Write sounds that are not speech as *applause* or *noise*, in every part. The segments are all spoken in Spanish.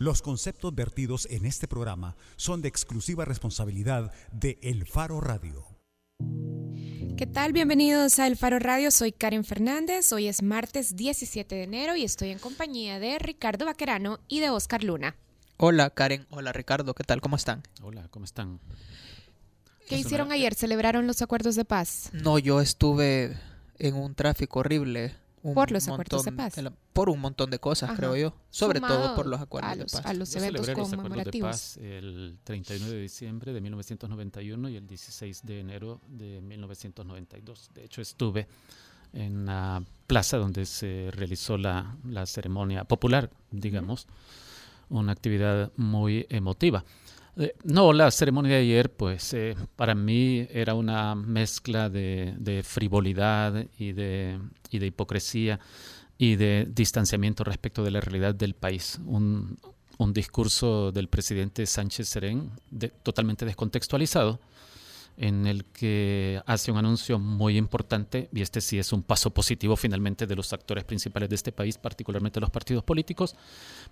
Los conceptos vertidos en este programa son de exclusiva responsabilidad de El Faro Radio. ¿Qué tal? Bienvenidos a El Faro Radio. Soy Karen Fernández. Hoy es martes 17 de enero y estoy en compañía de Ricardo Vaquerano y de Oscar Luna. Hola Karen, hola Ricardo, ¿qué tal? ¿Cómo están? Hola, ¿cómo están? ¿Qué hicieron ayer? ¿Celebraron los acuerdos de paz? No, yo estuve en un tráfico horrible por los acuerdos de paz. por un montón de cosas, creo yo. Sobre todo por los acuerdos de paz. A los eventos Los conmemorativos. acuerdos de paz el 31 de diciembre de 1991 y el 16 de enero de 1992. De hecho, estuve en la plaza donde se realizó la, la ceremonia popular, digamos, una actividad muy emotiva. Eh, no, la ceremonia de ayer, pues eh, para mí era una mezcla de, de frivolidad y de, hipocresía y de distanciamiento respecto de la realidad del país. Un, un discurso del presidente Sánchez Serén de, totalmente descontextualizado en el que hace un anuncio muy importante, y este sí es un paso positivo finalmente de los actores principales de este país, particularmente los partidos políticos,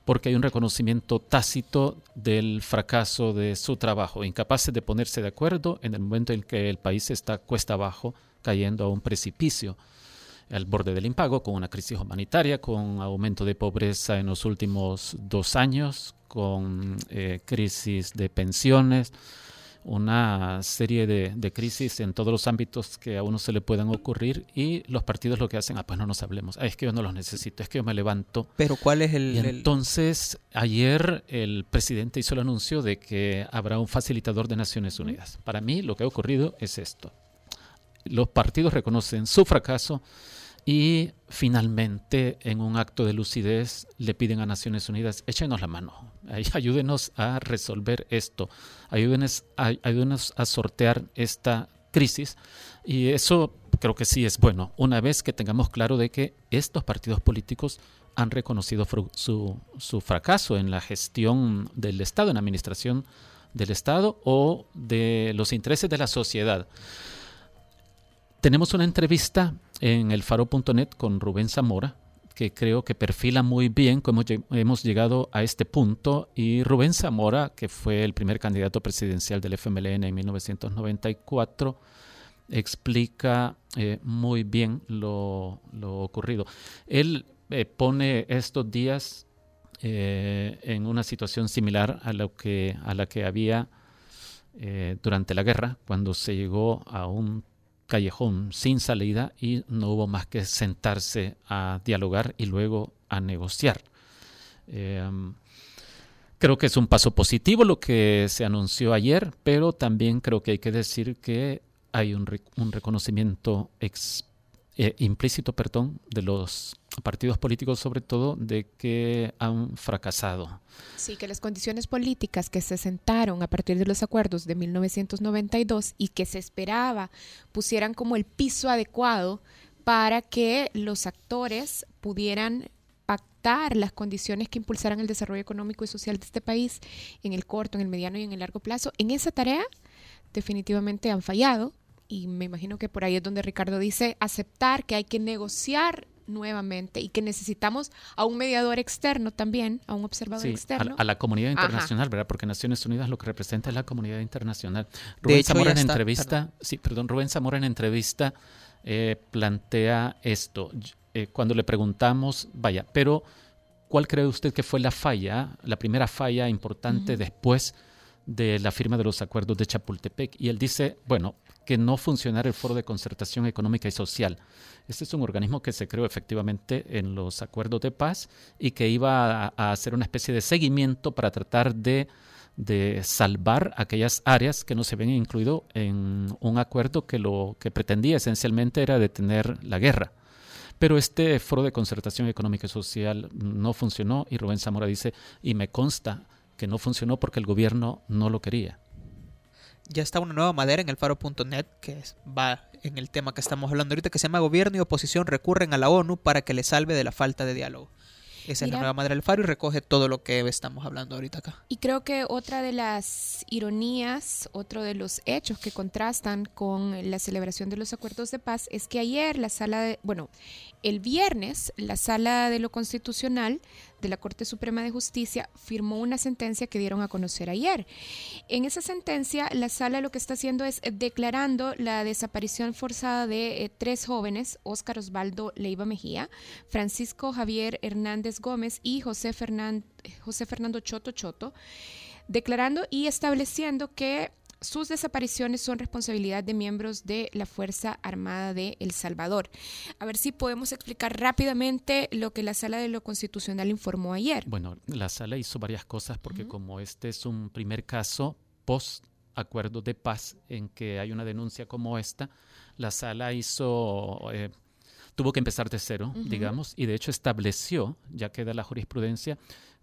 porque hay un reconocimiento tácito del fracaso de su trabajo, incapaces de ponerse de acuerdo en el momento en que el país está cuesta abajo, cayendo a un precipicio al borde del impago, con una crisis humanitaria, con aumento de pobreza en los últimos dos años, con eh, crisis de pensiones, una serie de, de, crisis en todos los ámbitos que a uno se le puedan ocurrir y los partidos lo que hacen, ah, pues no nos hablemos, ah, es que yo no los necesito, es que yo me levanto. Pero ¿cuál es el...? Y entonces, ayer el presidente hizo el anuncio de que habrá un facilitador de Naciones Unidas. Para mí lo que ha ocurrido es esto. Los partidos reconocen su fracaso y finalmente, en un acto de lucidez, le piden a Naciones Unidas, échenos la mano, ayúdenos a resolver esto, ayúdenos a, ayúdenos a sortear esta crisis. Y eso creo que sí es bueno, una vez que tengamos claro de que estos partidos políticos han reconocido su, su fracaso en la gestión del Estado, en la administración del Estado o de los intereses de la sociedad. Tenemos una entrevista en el faro.net con Rubén Zamora, que creo que perfila muy bien cómo hemos llegado a este punto. Y Rubén Zamora, que fue el primer candidato presidencial del FMLN en 1994, explica eh, muy bien lo, lo, ocurrido. Él eh, pone estos días eh, en una situación similar a, lo que, a la que había durante la guerra, cuando se llegó a un callejón sin salida y no hubo más que sentarse a dialogar y luego a negociar. Eh, creo que es un paso positivo lo que se anunció ayer, pero también creo que hay que decir que hay un, reconocimiento eh, implícito perdón, de los partidos políticos sobre todo de que han fracasado. Sí, que las condiciones políticas que se sentaron a partir de los acuerdos de 1992 y que se esperaba pusieran como el piso adecuado para que los actores pudieran pactar las condiciones que impulsaran el desarrollo económico y social de este país en el corto, en el mediano y en el largo plazo. En esa tarea definitivamente han fallado y me imagino que por ahí es donde Ricardo dice aceptar que hay que negociar nuevamente y que necesitamos a un mediador externo también, a un observador sí, externo. A, a, la comunidad internacional, Ajá. ¿verdad? Porque Naciones Unidas lo que representa es la comunidad internacional. Rubén hecho, Zamora en está, entrevista, perdón. sí, perdón, Rubén Zamora en entrevista eh, plantea esto. Eh, cuando le preguntamos, vaya, pero ¿cuál cree usted que fue la falla, la primera falla importante uh -huh. después de la firma de los acuerdos de Chapultepec? Y él dice, bueno, que no funcionara el Foro de Concertación Económica y Social. Este es un organismo que se creó efectivamente en los acuerdos de paz y que iba a, hacer una especie de seguimiento para tratar de, de, salvar aquellas áreas que no se habían incluido en un acuerdo que lo que pretendía esencialmente era detener la guerra. Pero este foro de concertación económica y social no funcionó y Rubén Zamora dice, y me consta que no funcionó porque el gobierno no lo quería ya está una nueva madera en el faro.net que va en el tema que estamos hablando ahorita, que se llama Gobierno y oposición recurren a la ONU para que le salve de la falta de diálogo. Esa Mira, es la nueva madera del faro y recoge todo lo que estamos hablando ahorita acá. Y creo que otra de las ironías, otro de los hechos que contrastan con la celebración de los acuerdos de paz es que ayer la sala de, bueno, el viernes, la Sala de lo Constitucional de la Corte Suprema de Justicia firmó una sentencia que dieron a conocer ayer. En esa sentencia, la Sala lo que está haciendo es declarando la desaparición forzada de eh, tres jóvenes, Óscar Osvaldo Leiva Mejía, Francisco Javier Hernández Gómez y José, José Fernando Choto Choto, declarando y estableciendo que sus desapariciones son responsabilidad de miembros de la Fuerza Armada de El Salvador. A ver si podemos explicar rápidamente lo que la Sala de lo Constitucional informó ayer. Bueno, la Sala hizo varias cosas porque como este es un primer caso post acuerdo de paz en que hay una denuncia como esta, la Sala hizo... Eh, tuvo que empezar de cero, digamos, y de hecho estableció, ya queda la jurisprudencia,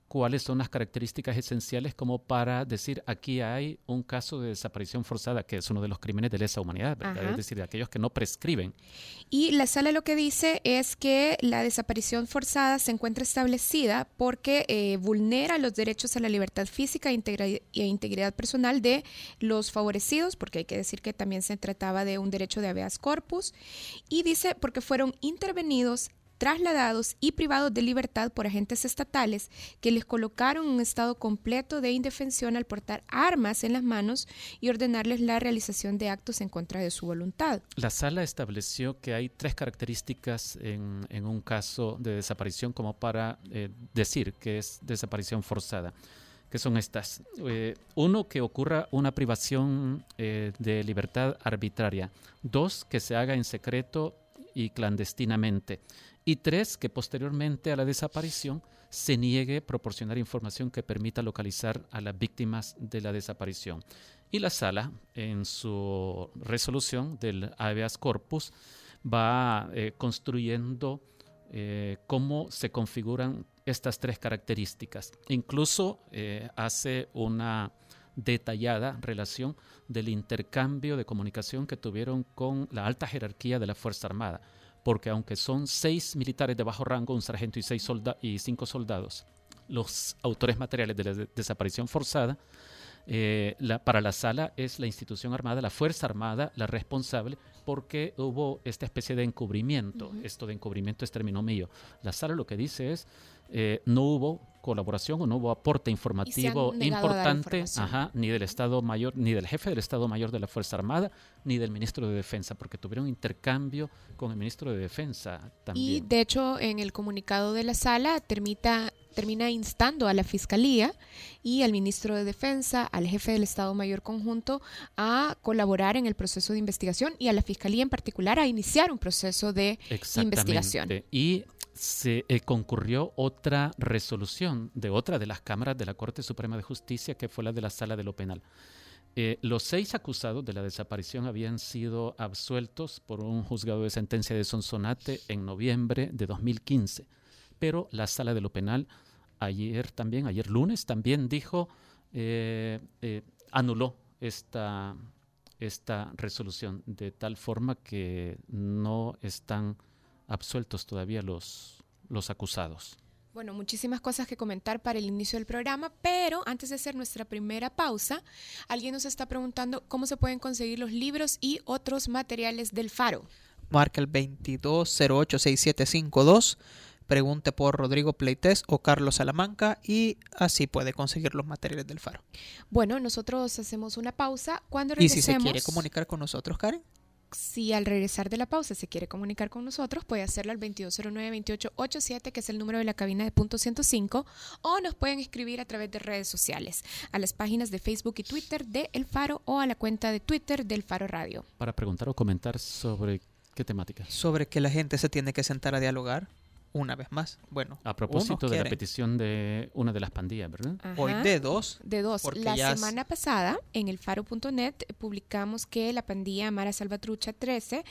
cuáles son las características esenciales como para decir aquí hay un caso de desaparición forzada, que es uno de los crímenes de lesa humanidad, es decir, de aquellos que no prescriben. Y la sala lo que dice es que la desaparición forzada se encuentra establecida porque eh, vulnera los derechos a la libertad física e, e integridad personal de los favorecidos, porque hay que decir que también se trataba de un derecho de habeas corpus, y dice porque fueron intervenidos trasladados y privados de libertad por agentes estatales que les colocaron un estado completo de indefensión al portar armas en las manos y ordenarles la realización de actos en contra de su voluntad. La sala estableció que hay tres características en, un caso de desaparición como para eh, decir que es desaparición forzada que son estas. Eh, uno, que ocurra una privación eh, de libertad arbitraria. Dos, que se haga en secreto y clandestinamente y tres, que posteriormente a la desaparición se niegue proporcionar información que permita localizar a las víctimas de la desaparición. Y la sala, en su resolución del habeas corpus, va eh, construyendo eh, cómo se configuran estas tres características. Incluso eh, hace una detallada relación del intercambio de comunicación que tuvieron con la alta jerarquía de la Fuerza Armada porque aunque son seis militares de bajo rango, un sargento y, seis y cinco soldados, los autores materiales de la desaparición forzada, eh, para la sala es la institución armada, la Fuerza Armada, la responsable, porque hubo esta especie de encubrimiento. Esto de encubrimiento es término mío. La sala lo que dice es, eh, no hubo colaboración o no hubo aporte informativo importante ni del Estado Mayor, ni del jefe del Estado Mayor de la Fuerza Armada, ni del ministro de Defensa, porque tuvieron intercambio con el ministro de Defensa también. Y de hecho, en el comunicado de la sala termita, termina instando a la Fiscalía y al ministro de Defensa, al jefe del Estado Mayor Conjunto, a colaborar en el proceso de investigación y a la Fiscalía en particular a iniciar un proceso de investigación. Y se eh, concurrió otra resolución de otra de las cámaras de la Corte Suprema de Justicia, que fue la de la Sala de lo Penal. Eh, los seis acusados de la desaparición habían sido absueltos por un juzgado de sentencia de Sonsonate en noviembre de 2015, pero la Sala de lo Penal ayer también, ayer lunes también dijo, eh, anuló esta, esta resolución de tal forma que no están absueltos todavía los, los acusados. Bueno, muchísimas cosas que comentar para el inicio del programa, pero antes de hacer nuestra primera pausa, alguien nos está preguntando cómo se pueden conseguir los libros y otros materiales del Faro. Marca el 22086752, pregunte por Rodrigo Pleites o Carlos Salamanca y así puede conseguir los materiales del Faro. Bueno, nosotros hacemos una pausa. Cuando regresemos... ¿Y si se quiere comunicar con nosotros, Karen? si al regresar de la pausa se quiere comunicar con nosotros, puede hacerlo al 2209-2887, que es el número de la cabina de punto 105, o nos pueden escribir a través de redes sociales, a las páginas de Facebook y Twitter de El Faro o a la cuenta de Twitter del Faro Radio. Para preguntar o comentar sobre qué temática. Sobre que la gente se tiene que sentar a dialogar una vez más. Bueno, a propósito de la petición de una de las pandillas, ¿verdad? Hoy de dos. De dos. La semana pasada en el faro.net publicamos que la pandilla Mara Salvatrucha 13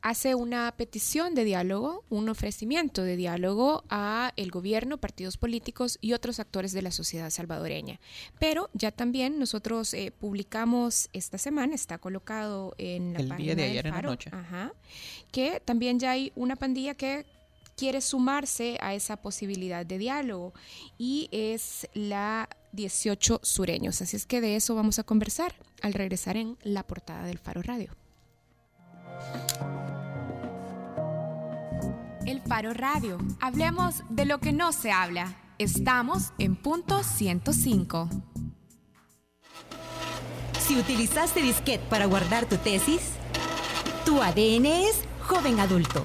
hace una petición de diálogo, un ofrecimiento de diálogo a el gobierno, partidos políticos y otros actores de la sociedad salvadoreña. Pero ya también nosotros eh, publicamos esta semana, está colocado en la el día de ayer en la noche. Ajá, que también ya hay una pandilla que quiere sumarse a esa posibilidad de diálogo y es la 18 sureños. Así es que de eso vamos a conversar al regresar en la portada del Faro Radio. El Faro Radio. Hablemos de lo que no se habla. Estamos en punto 105. Si utilizaste disquete para guardar tu tesis, tu ADN es joven adulto.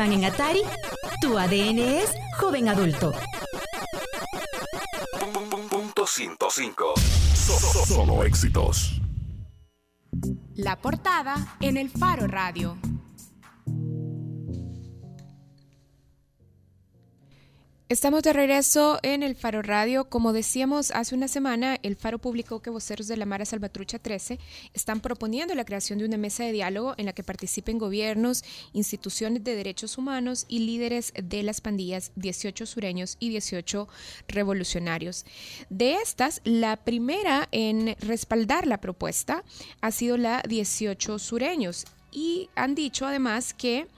Pac-Man en Atari, tu ADN es joven adulto. Punto 105. Solo éxitos. La portada en el Faro Radio. Estamos de regreso en el Faro Radio. Como decíamos hace una semana, el Faro publicó que voceros de la Mara Salvatrucha 13 están proponiendo la creación de una mesa de diálogo en la que participen gobiernos, instituciones de derechos humanos y líderes de las pandillas 18 sureños y 18 revolucionarios. De estas, la primera en respaldar la propuesta ha sido la 18 sureños y han dicho además que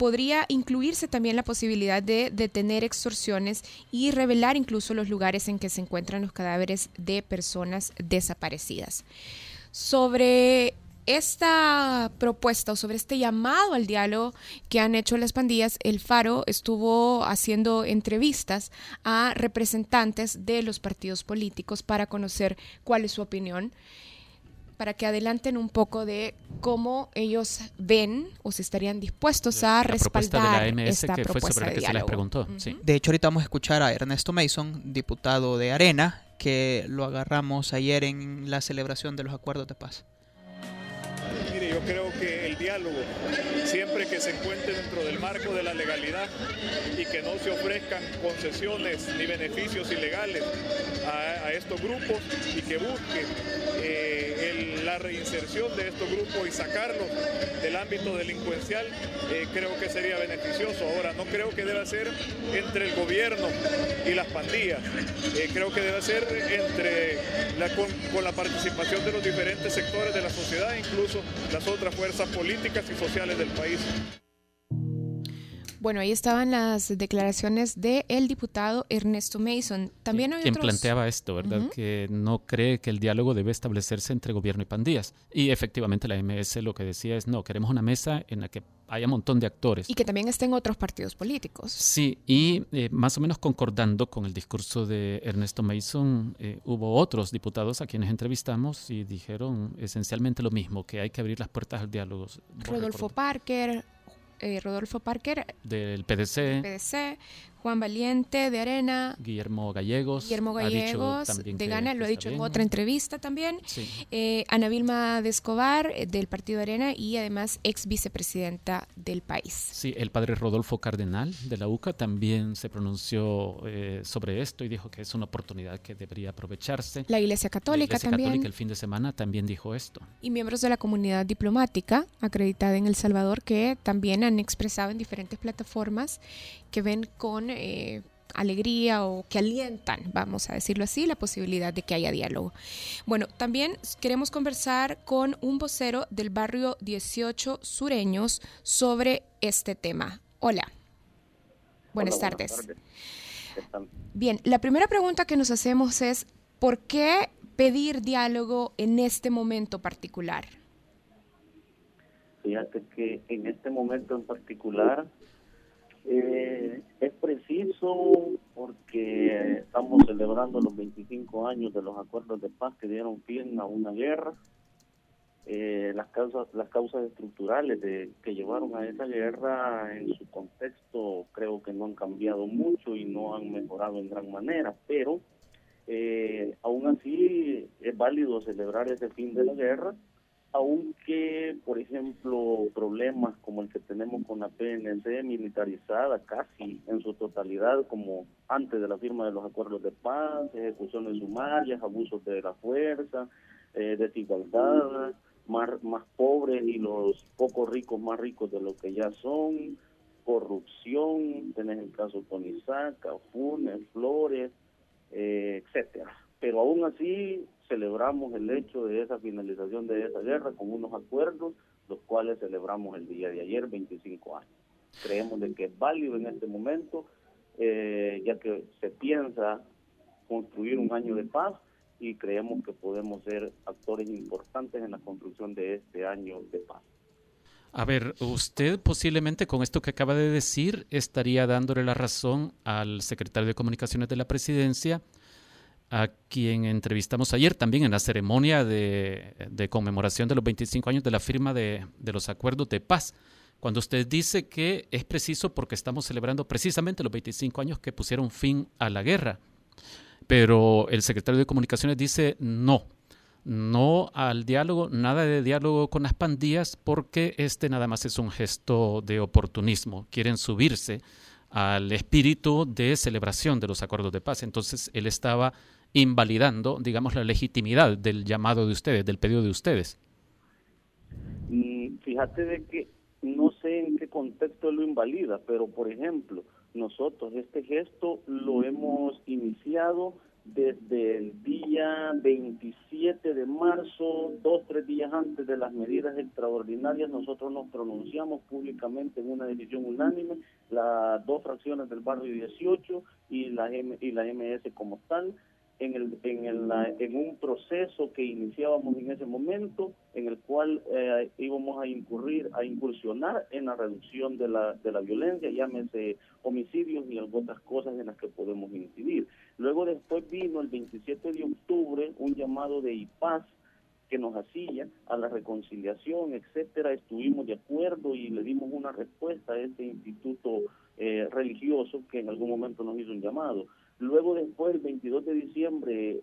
podría incluirse también la posibilidad de detener extorsiones y revelar incluso los lugares en que se encuentran los cadáveres de personas desaparecidas. Sobre esta propuesta o sobre este llamado al diálogo que han hecho las pandillas, el Faro estuvo haciendo entrevistas a representantes de los partidos políticos para conocer cuál es su opinión para que adelanten un poco de cómo ellos ven o si estarían dispuestos a respaldar de la MS, esta que fue propuesta sobre la de que se les diálogo. preguntó. sí. De hecho, ahorita vamos a escuchar a Ernesto Mason, diputado de Arena, que lo agarramos ayer en la celebración de los acuerdos de paz. Mire, yo creo que el diálogo, siempre que se encuentre dentro del marco de la legalidad y que no se ofrezcan concesiones ni beneficios ilegales a, estos grupos y que busque eh, la reinserción de estos grupos y sacarlos del ámbito delincuencial, eh, creo que sería beneficioso. Ahora, no creo que deba ser entre el gobierno y las pandillas, Eh, creo que debe ser entre con la participación de los diferentes sectores de la sociedad, incluso las otras fuerzas políticas y sociales del país. Bueno, ahí estaban las declaraciones del diputado Ernesto Mason. También hay quien otros... planteaba esto, ¿verdad? Ujú. Que no cree que el diálogo debe establecerse entre gobierno y pandillas. Y efectivamente la MS lo que decía es, no, queremos una mesa en la que haya un montón de actores. Y que también estén otros partidos políticos. Sí, y eh, más o menos concordando con el discurso de Ernesto Mason, eh, hubo otros diputados a quienes entrevistamos y dijeron esencialmente lo mismo, que hay que abrir las puertas al diálogo. Rodolfo Parker, eh, Rodolfo Parker, Del PDC, PDC, Juan Valiente de Arena, Guillermo Gallegos. Guillermo Gallegos de Gana, lo ha dicho en otra entrevista también. Sí. Eh, Ana Vilma de Escobar, eh, del Partido Arena, y además ex vicepresidenta del país. Sí, el padre Rodolfo Cardenal de la UCA también se pronunció eh, sobre esto y dijo que es una oportunidad que debería aprovecharse. La Iglesia La Católica Iglesia también. Católica el fin de semana también dijo esto. y miembros de la comunidad diplomática acreditada en El Salvador que también han expresado en diferentes plataformas que ven con eh, alegría o que alientan, vamos a decirlo así, la posibilidad de que haya diálogo. Bueno, también queremos conversar con un vocero del barrio 18 Sureños sobre este tema. Hola. Buenas Hola, tardes. ¿Qué tal? Bien, la primera pregunta que nos hacemos es, ¿por qué pedir diálogo en este momento particular? Fíjate que en este momento en particular eh, es preciso porque estamos celebrando los 25 años de los acuerdos de paz que dieron fin a una guerra. Eh, las causas las causas estructurales de que llevaron a esa guerra en su contexto creo que no han cambiado mucho y no han mejorado en gran manera, pero eh, aún así es válido celebrar ese fin de la guerra aunque, por ejemplo, problemas como el que tenemos con la PNC militarizada casi en su totalidad, como antes de la firma de los acuerdos de paz, ejecuciones sumarias, abusos de la fuerza, eh, desigualdad, más, más pobres y los pocos ricos más ricos de lo que ya son, corrupción, tenés el caso Tonizaca, Funes, Flores, eh, etcétera. Pero aún así celebramos el hecho de esa finalización de esa guerra con unos acuerdos, los cuales celebramos el día de ayer, 25 años. Creemos de que es válido en este momento, eh, ya que se piensa construir un año de paz y creemos que podemos ser actores importantes en la construcción de este año de paz. A ver, usted posiblemente con esto que acaba de decir estaría dándole la razón al secretario de Comunicaciones de la Presidencia, a quien entrevistamos ayer también en la ceremonia de, conmemoración de los 25 años de la firma de, de, los acuerdos de paz, cuando usted dice que es preciso porque estamos celebrando precisamente los 25 años que pusieron fin a la guerra. Pero el secretario de Comunicaciones dice no, no al diálogo, nada de diálogo con las pandillas, porque este nada más es un gesto de oportunismo. Quieren subirse al espíritu de celebración de los acuerdos de paz. Entonces él estaba invalidando, digamos, la legitimidad del llamado de ustedes, del pedido de ustedes. Mm, fíjate de que no sé en qué contexto lo invalida, pero por ejemplo, nosotros este gesto lo hemos iniciado desde el día 27 de marzo, dos, tres días antes de las medidas extraordinarias, nosotros nos pronunciamos públicamente en una decisión unánime, las dos fracciones del barrio 18 y la, y la MS como tal, en, el, en, el, en un proceso que iniciábamos en ese momento, en el cual eh, íbamos a incurrir, a incursionar en la reducción de la, de la violencia, llámese homicidios y algunas cosas en las que podemos incidir. Luego después vino el 27 de octubre un llamado de IPAS que nos hacía a la reconciliación, etcétera, estuvimos de acuerdo y le dimos una respuesta a este instituto eh, religioso que en algún momento nos hizo un llamado. Luego después, el 22 de diciembre,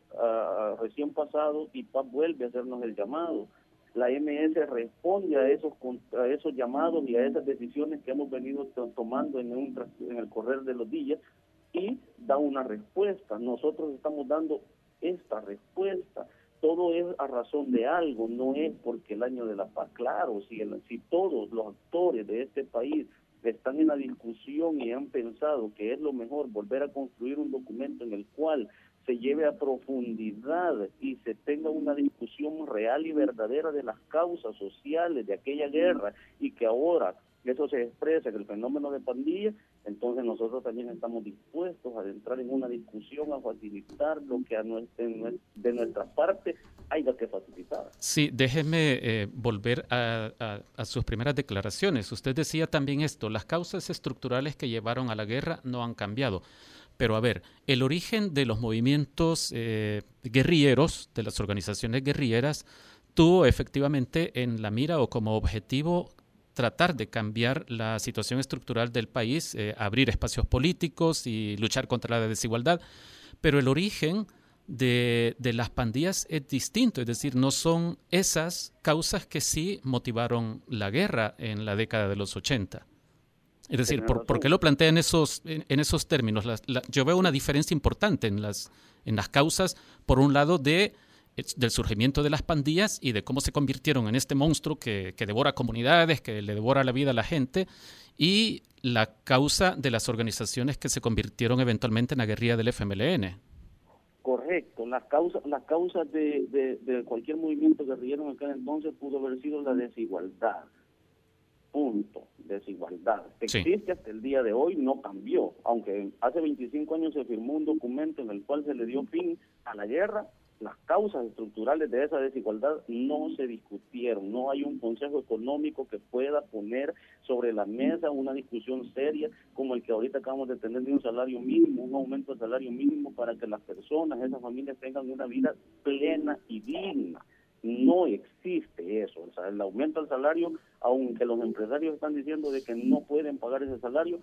recién pasado, IPAP vuelve a hacernos el llamado. La MS responde a esos, a esos llamados y a esas decisiones que hemos venido tomando en, un, en el correr de los días y da una respuesta. Nosotros estamos dando esta respuesta. Todo es a razón de algo, no es porque el año de la paz, claro, si, si todos los actores de este país están en la discusión y han pensado que es lo mejor volver a construir un documento en el cual se lleve a profundidad y se tenga una discusión real y verdadera de las causas sociales de aquella guerra y que ahora eso se expresa, que el fenómeno de pandilla, entonces nosotros también estamos dispuestos a entrar en una discusión, a facilitar lo que a de nuestra parte haya que facilitar. Sí, déjeme eh, volver a, a, sus primeras declaraciones. Usted decía también esto, las causas estructurales que llevaron a la guerra no han cambiado. Pero a ver, el origen de los movimientos eh, guerrilleros, de las organizaciones guerrilleras, tuvo efectivamente en la mira o como objetivo tratar de cambiar la situación estructural del país, eh, abrir espacios políticos y luchar contra la desigualdad. Pero el origen de, de, las pandillas es distinto, es decir, no son esas causas que sí motivaron la guerra en la década de los 80. Es decir, ¿por, qué lo plantea en esos, en, esos términos? yo veo una diferencia importante en las, en las causas, por un lado, de del surgimiento de las pandillas y de cómo se convirtieron en este monstruo que, devora comunidades, que le devora la vida a la gente, y la causa de las organizaciones que se convirtieron eventualmente en la guerrilla del FMLN. Correcto, las causas, las causas de, de, cualquier movimiento guerrillero en aquel entonces pudo haber sido la desigualdad. Punto, desigualdad. Existe hasta el día de hoy, no cambió, aunque hace 25 años se firmó un documento en el cual se le dio fin a la guerra, las causas estructurales de esa desigualdad no se discutieron, no hay un consejo económico que pueda poner sobre la mesa una discusión seria como el que ahorita acabamos de tener de un salario mínimo, un aumento del salario mínimo para que las personas, esas familias tengan una vida plena y digna. No existe eso, o sea, el aumento del salario, aunque los empresarios están diciendo de que no pueden pagar ese salario,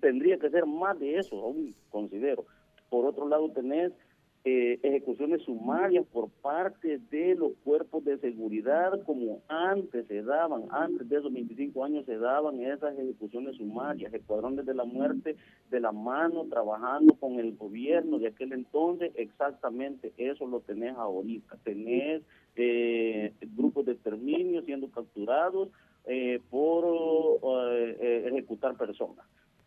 tendría que ser más de eso, aún considero. Por otro lado, tenés eh, ejecuciones sumarias por parte de los cuerpos de seguridad como antes se daban, antes de esos 25 años se daban esas ejecuciones sumarias, escuadrones de la muerte de la mano, trabajando con el gobierno de aquel entonces, exactamente eso lo tenés ahorita, tenés eh, grupos de exterminio siendo capturados eh, por ejecutar personas.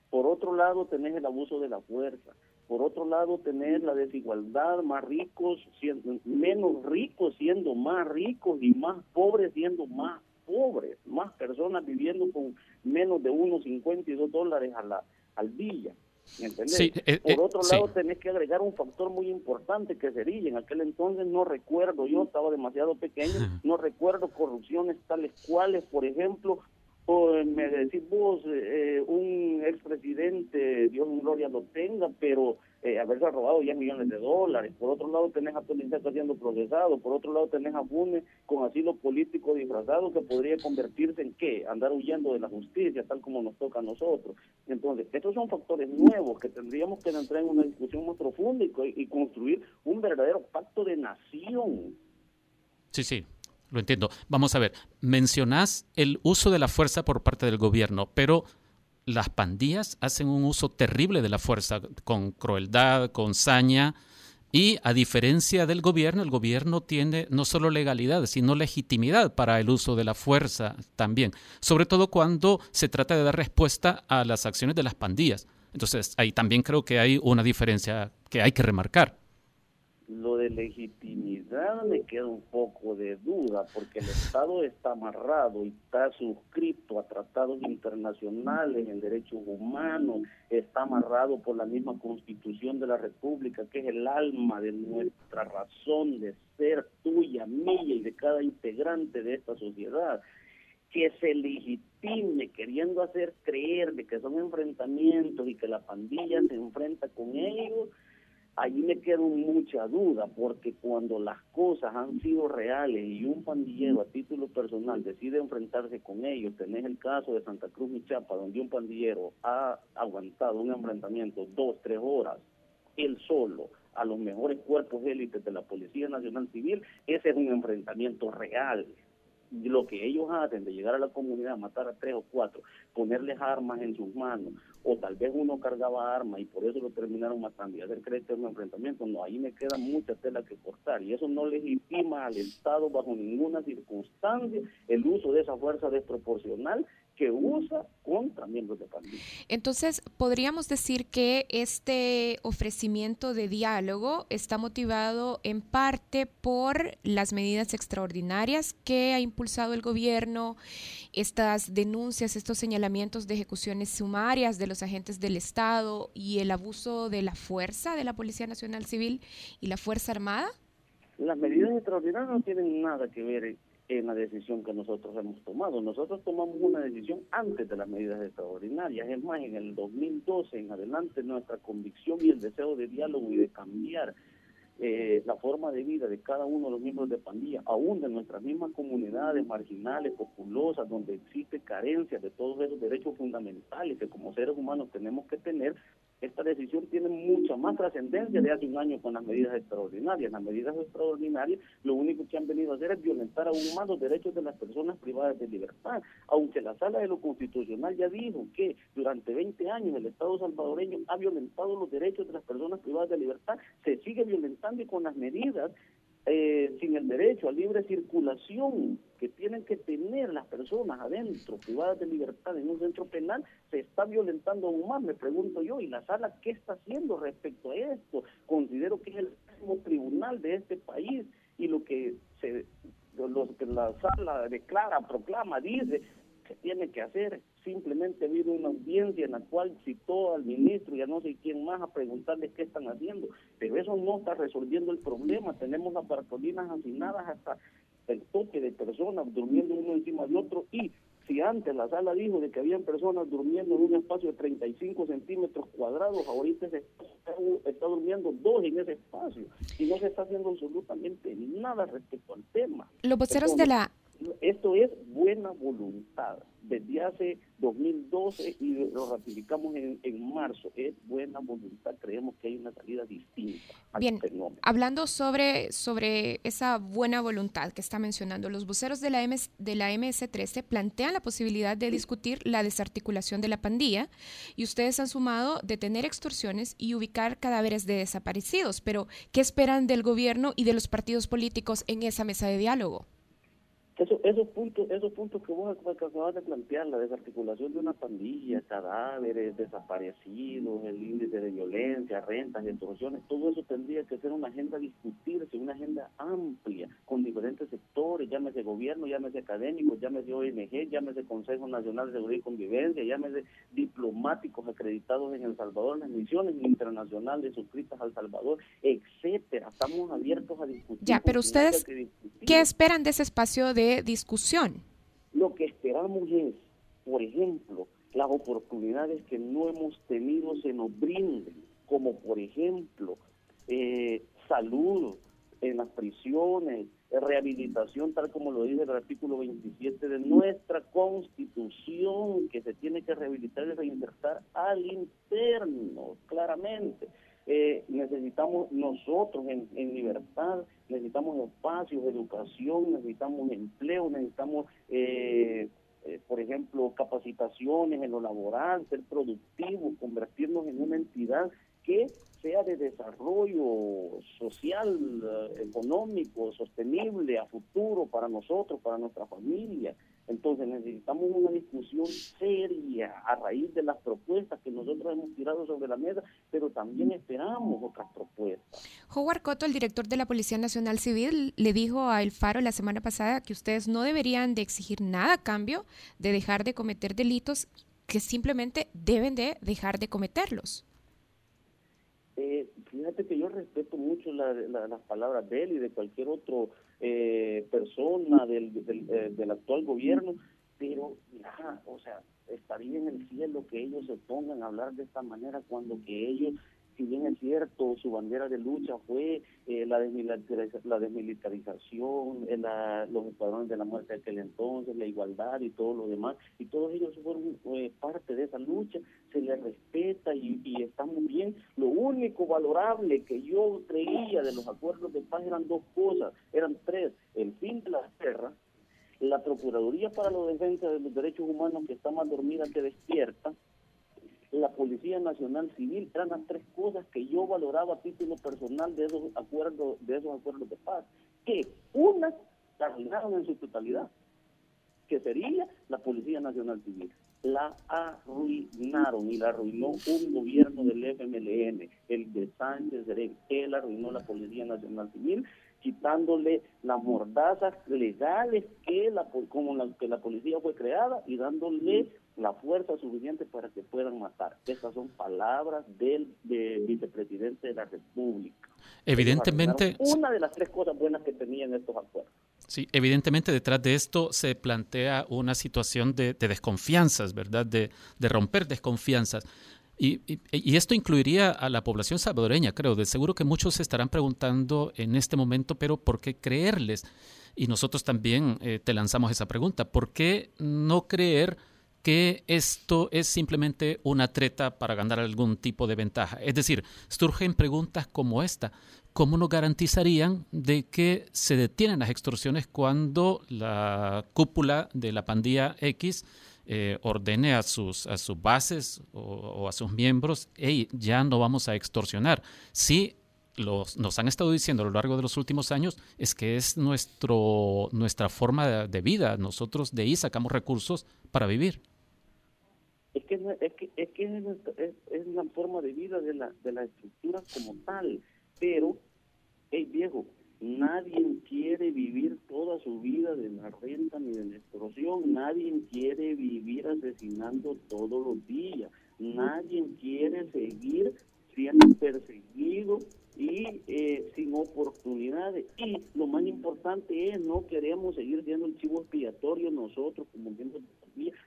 Por otro lado, tenés el abuso de la fuerza. Por otro lado, tenés la desigualdad, más ricos, siendo, menos ricos siendo más ricos y más pobres siendo más pobres. Más personas viviendo con menos de unos 52 dólares a la, al día. ¿Me entendés? Eh, Por eh, otro sí. lado, tenés que agregar un factor muy importante que sería, en aquel entonces no recuerdo, yo estaba demasiado pequeño, *laughs* no recuerdo corrupciones tales cuales, por ejemplo, o me decís vos, eh, un expresidente, Dios en gloria lo tenga, pero eh, haberse robado 10 millones de dólares. Por otro lado tenés a Tolinceta siendo procesado. Por otro lado tenés a Funes con asilo político disfrazado que podría convertirse en qué? Andar huyendo de la justicia, tal como nos toca a nosotros. Entonces, estos son factores nuevos que tendríamos que entrar en una discusión más profunda y, y construir un verdadero pacto de nación. Sí, sí, lo entiendo. Vamos a ver, mencionás el uso de la fuerza por parte del gobierno, pero las pandillas hacen un uso terrible de la fuerza, con crueldad, con saña, y a diferencia del gobierno, el gobierno tiene no solo legalidad, sino legitimidad para el uso de la fuerza también, sobre todo cuando se trata de dar respuesta a las acciones de las pandillas. Entonces, ahí también creo que hay una diferencia que hay que remarcar. Lo de legitimidad me queda un poco de duda, porque el Estado está amarrado y está suscrito a tratados internacionales en derechos humanos, está amarrado por la misma Constitución de la República, que es el alma de nuestra razón de ser tuya, mía y de cada integrante de esta sociedad. Que se legitime queriendo hacer creer de que son enfrentamientos y que la pandilla se enfrenta con ellos, ahí me queda mucha duda, porque cuando las cosas han sido reales y un pandillero a título personal decide enfrentarse con ellos, tenés el caso de Santa Cruz Michapa, donde un pandillero ha aguantado un enfrentamiento dos, tres horas, él solo, a los mejores cuerpos élites de la Policía Nacional Civil, ese es un enfrentamiento real lo que ellos hacen de llegar a la comunidad, matar a tres o cuatro, ponerles armas en sus manos, o tal vez uno cargaba armas y por eso lo terminaron matando y hacer creer que un enfrentamiento, no, ahí me queda mucha tela que cortar y eso no legitima al Estado bajo ninguna circunstancia el uso de esa fuerza desproporcional que usa contra miembros de pandilla. Entonces, podríamos decir que este ofrecimiento de diálogo está motivado en parte por las medidas extraordinarias que ha impulsado el gobierno, estas denuncias, estos señalamientos de ejecuciones sumarias de los agentes del Estado y el abuso de la fuerza de la Policía Nacional Civil y la Fuerza Armada. Las medidas extraordinarias no tienen nada que ver en la decisión que nosotros hemos tomado. Nosotros tomamos una decisión antes de las medidas extraordinarias. Es más, en el 2012 en adelante nuestra convicción y el deseo de diálogo y de cambiar eh, la forma de vida de cada uno de los miembros de pandilla, aún de nuestras mismas comunidades marginales, populosas, donde existe carencia de todos esos derechos fundamentales que como seres humanos tenemos que tener, esta decisión tiene mucha más trascendencia de hace un año con las medidas extraordinarias. Las medidas extraordinarias lo único que han venido a hacer es violentar aún más los derechos de las personas privadas de libertad, aunque la sala de lo constitucional ya dijo que durante 20 años el Estado salvadoreño ha violentado los derechos de las personas privadas de libertad, se sigue violentando y con las medidas eh, sin el derecho a libre circulación que tienen que tener las personas adentro, privadas de libertad en un centro penal, se está violentando aún más, me pregunto yo, y la sala, ¿qué está haciendo respecto a esto? Considero que es el máximo tribunal de este país y lo que se lo que la sala declara, proclama, dice que tiene que hacer simplemente haber una audiencia en la cual citó al ministro y a no sé quién más a preguntarles qué están haciendo, pero eso no está resolviendo el problema, tenemos las bartolinas hacinadas hasta el toque de personas durmiendo uno encima de otro y si antes la sala dijo de que habían personas durmiendo en un espacio de 35 centímetros cuadrados, ahorita se está, está durmiendo dos en ese espacio y no se está haciendo absolutamente nada respecto al tema. Los voceros de la esto es buena voluntad. Desde hace 2012 y lo ratificamos en, en marzo, es buena voluntad. Creemos que hay una salida distinta. Bien, hablando sobre, sobre esa buena voluntad que está mencionando, los voceros de la, MS, de la MS-13 plantean la posibilidad de discutir la desarticulación de la pandilla y ustedes han sumado detener extorsiones y ubicar cadáveres de desaparecidos. Pero, ¿qué esperan del gobierno y de los partidos políticos en esa mesa de diálogo? Eso, esos puntos esos puntos que vos acabas de plantear, la desarticulación de una pandilla, cadáveres, desaparecidos, el índice de violencia, rentas, extorsiones, todo eso tendría que ser una agenda discutirse, una agenda amplia, con diferentes sectores, llámese gobierno, llámese académicos, llámese ONG, llámese Consejo Nacional de Seguridad y Convivencia, llámese diplomáticos acreditados en El Salvador, las misiones internacionales suscritas al Salvador, etcétera. Estamos abiertos a discutir. Ya, pero ustedes, ¿qué esperan de ese espacio de discusión. Lo que esperamos es, por ejemplo, las oportunidades que no hemos tenido se nos brinden, como por ejemplo eh, salud en las prisiones, rehabilitación, tal como lo dice el artículo 27 de nuestra constitución, que se tiene que rehabilitar y reinsertar al interno, claramente. Eh, necesitamos nosotros en, libertad, necesitamos espacios, educación, necesitamos empleo, necesitamos, eh, eh, por ejemplo, capacitaciones en lo laboral, ser productivos, convertirnos en una entidad que sea de desarrollo social, económico, sostenible a futuro para nosotros, para nuestra familia. Entonces necesitamos una discusión seria a raíz de las propuestas que nosotros hemos tirado sobre la mesa, pero también esperamos otras propuestas. Howard Cotto, el director de la Policía Nacional Civil, le dijo a El Faro la semana pasada que ustedes no deberían de exigir nada a cambio de dejar de cometer delitos, que simplemente deben de dejar de cometerlos. Eh, fíjate que yo respeto mucho las palabras de él y de cualquier otro eh, persona del, eh, del, actual gobierno, pero ya, o sea, estaría en el cielo que ellos se pongan a hablar de esta manera cuando que ellos si bien es cierto, su bandera de lucha fue eh, la, desmilitarización, la desmilitarización los escuadrones de la muerte de aquel entonces, la igualdad y todo lo demás, y todos ellos fueron eh, parte de esa lucha, se les respeta y, y está muy bien. Lo único valorable que yo creía de los acuerdos de paz eran dos cosas, eran tres, el fin de la guerra, la Procuraduría para la Defensa de los Derechos Humanos que está más dormida que despierta, la Policía Nacional Civil, eran las tres cosas que yo valoraba a título personal de esos acuerdos, de esos acuerdos de paz, que una la arruinaron en su totalidad, que sería la Policía Nacional Civil. La arruinaron y la arruinó un gobierno del FMLN, el de Sánchez Derek. Él arruinó la Policía Nacional Civil quitándole las mordazas legales que la, como la, que la policía fue creada y dándole la fuerza suficiente para que puedan matar. Estas son palabras del, vicepresidente de la República. Evidentemente. Una de las tres cosas buenas que tenían estos acuerdos. Sí, evidentemente detrás de esto se plantea una situación de, desconfianzas, ¿verdad? De, de romper desconfianzas. Y, y, esto incluiría a la población salvadoreña, creo. De seguro que muchos se estarán preguntando en este momento, pero ¿por qué creerles? Y nosotros también eh, te lanzamos esa pregunta. ¿Por qué no creer que esto es simplemente una treta para ganar algún tipo de ventaja. Es decir, surgen preguntas como esta. ¿Cómo nos garantizarían de que se detienen las extorsiones cuando la cúpula de la pandilla X eh, ordene a sus, a sus bases o, a sus miembros, hey, ya no vamos a extorsionar? Sí, los, nos han estado diciendo a lo largo de los últimos años es que es nuestro, nuestra forma de, vida. Nosotros de ahí sacamos recursos para vivir es que es que es que es, es, la forma de vida de la de la estructura como tal pero hey viejo nadie quiere vivir toda su vida de la renta ni de la extorsión nadie quiere vivir asesinando todos los días nadie quiere seguir siendo perseguido y eh, sin oportunidades. Y lo más importante es, no queremos seguir siendo el chivo expiatorio nosotros como miembros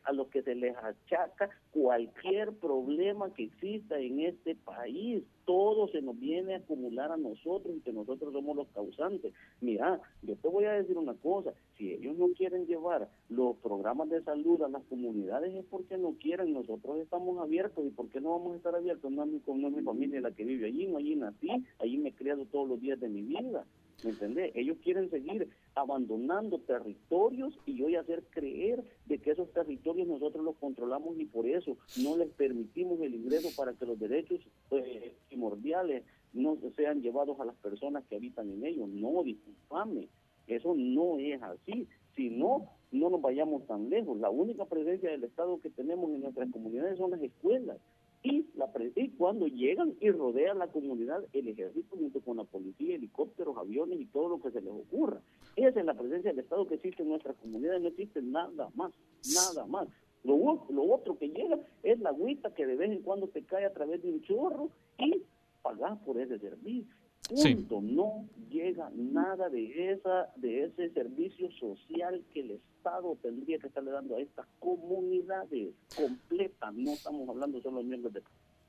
a los que se les achaca cualquier problema que exista en este país. Todo se nos viene a acumular a nosotros y que nosotros somos los causantes. Mira, yo te voy a decir una cosa, si ellos no quieren llevar los programas de salud a las comunidades es porque no quieren, nosotros estamos abiertos y ¿por qué no vamos a estar abiertos? No es mi, no es mi familia la que vive allí, no allí nací, allí me he criado todos los días de mi vida. ¿Me? Ellos quieren seguir abandonando territorios y hoy hacer creer de que esos territorios nosotros los controlamos y por eso no les permitimos el ingreso para que los derechos eh, primordiales no sean llevados a las personas que habitan en ellos. No, disculpame, eso no es así. Si no, no nos vayamos tan lejos. La única presencia del Estado que tenemos en nuestras comunidades son las escuelas y, la, y cuando llegan y rodean la comunidad, el ejército junto con la policía, helicópteros, aviones y todo lo que se les ocurra. Esa es la presencia del Estado que existe en nuestra comunidad, no existe nada más, nada más. Lo, lo otro que llega es la agüita que de vez en cuando te cae a través de un chorro y pagas por ese servicio. Punto. No llega nada de esa de ese servicio social que el Estado tendría que estarle dando a estas comunidades completas. No estamos hablando solo de miembros de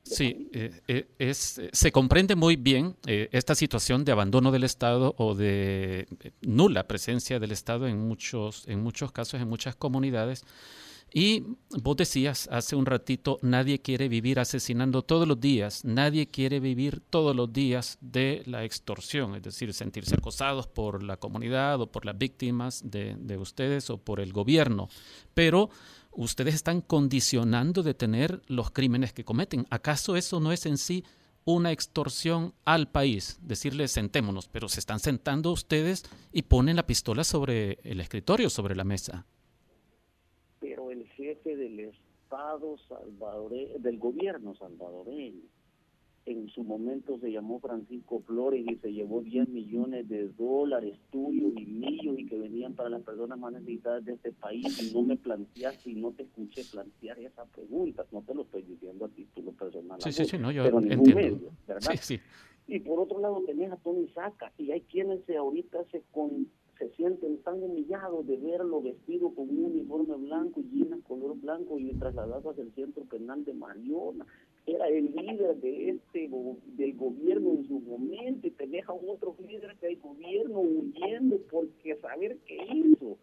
Sí, eh, eh, se comprende muy bien eh, esta situación de abandono del Estado o de nula presencia del Estado en muchos, en muchos casos, en muchas comunidades. Y vos decías hace un ratito, nadie quiere vivir asesinando todos los días, nadie quiere vivir todos los días de la extorsión, es decir, sentirse acosados por la comunidad o por las víctimas de, de ustedes o por el gobierno. Pero ustedes están condicionando de tener los crímenes que cometen. ¿Acaso eso no es en sí una extorsión al país? Decirles sentémonos, pero se están sentando ustedes y ponen la pistola sobre el escritorio, sobre la mesa jefe del Estado salvadoreño, del gobierno salvadoreño. En su momento se llamó Francisco Flores y se llevó 10 millones de dólares tuyos y míos y que venían para las personas más necesitadas de este país y no me planteaste y no te escuché plantear esa pregunta. No te lo estoy diciendo a título personal. Sí, sí, sí, no, yo pero entiendo. Medio, ¿verdad? Sí, sí. Y por otro lado tenés a Tony Saca y hay quienes se ahorita se con se sienten tan humillados de verlo vestido con un uniforme blanco y llena color blanco y trasladado hacia el centro penal de Mariona. Era el líder de este del gobierno en su momento y te deja otro líder del gobierno huyendo porque saber qué hizo.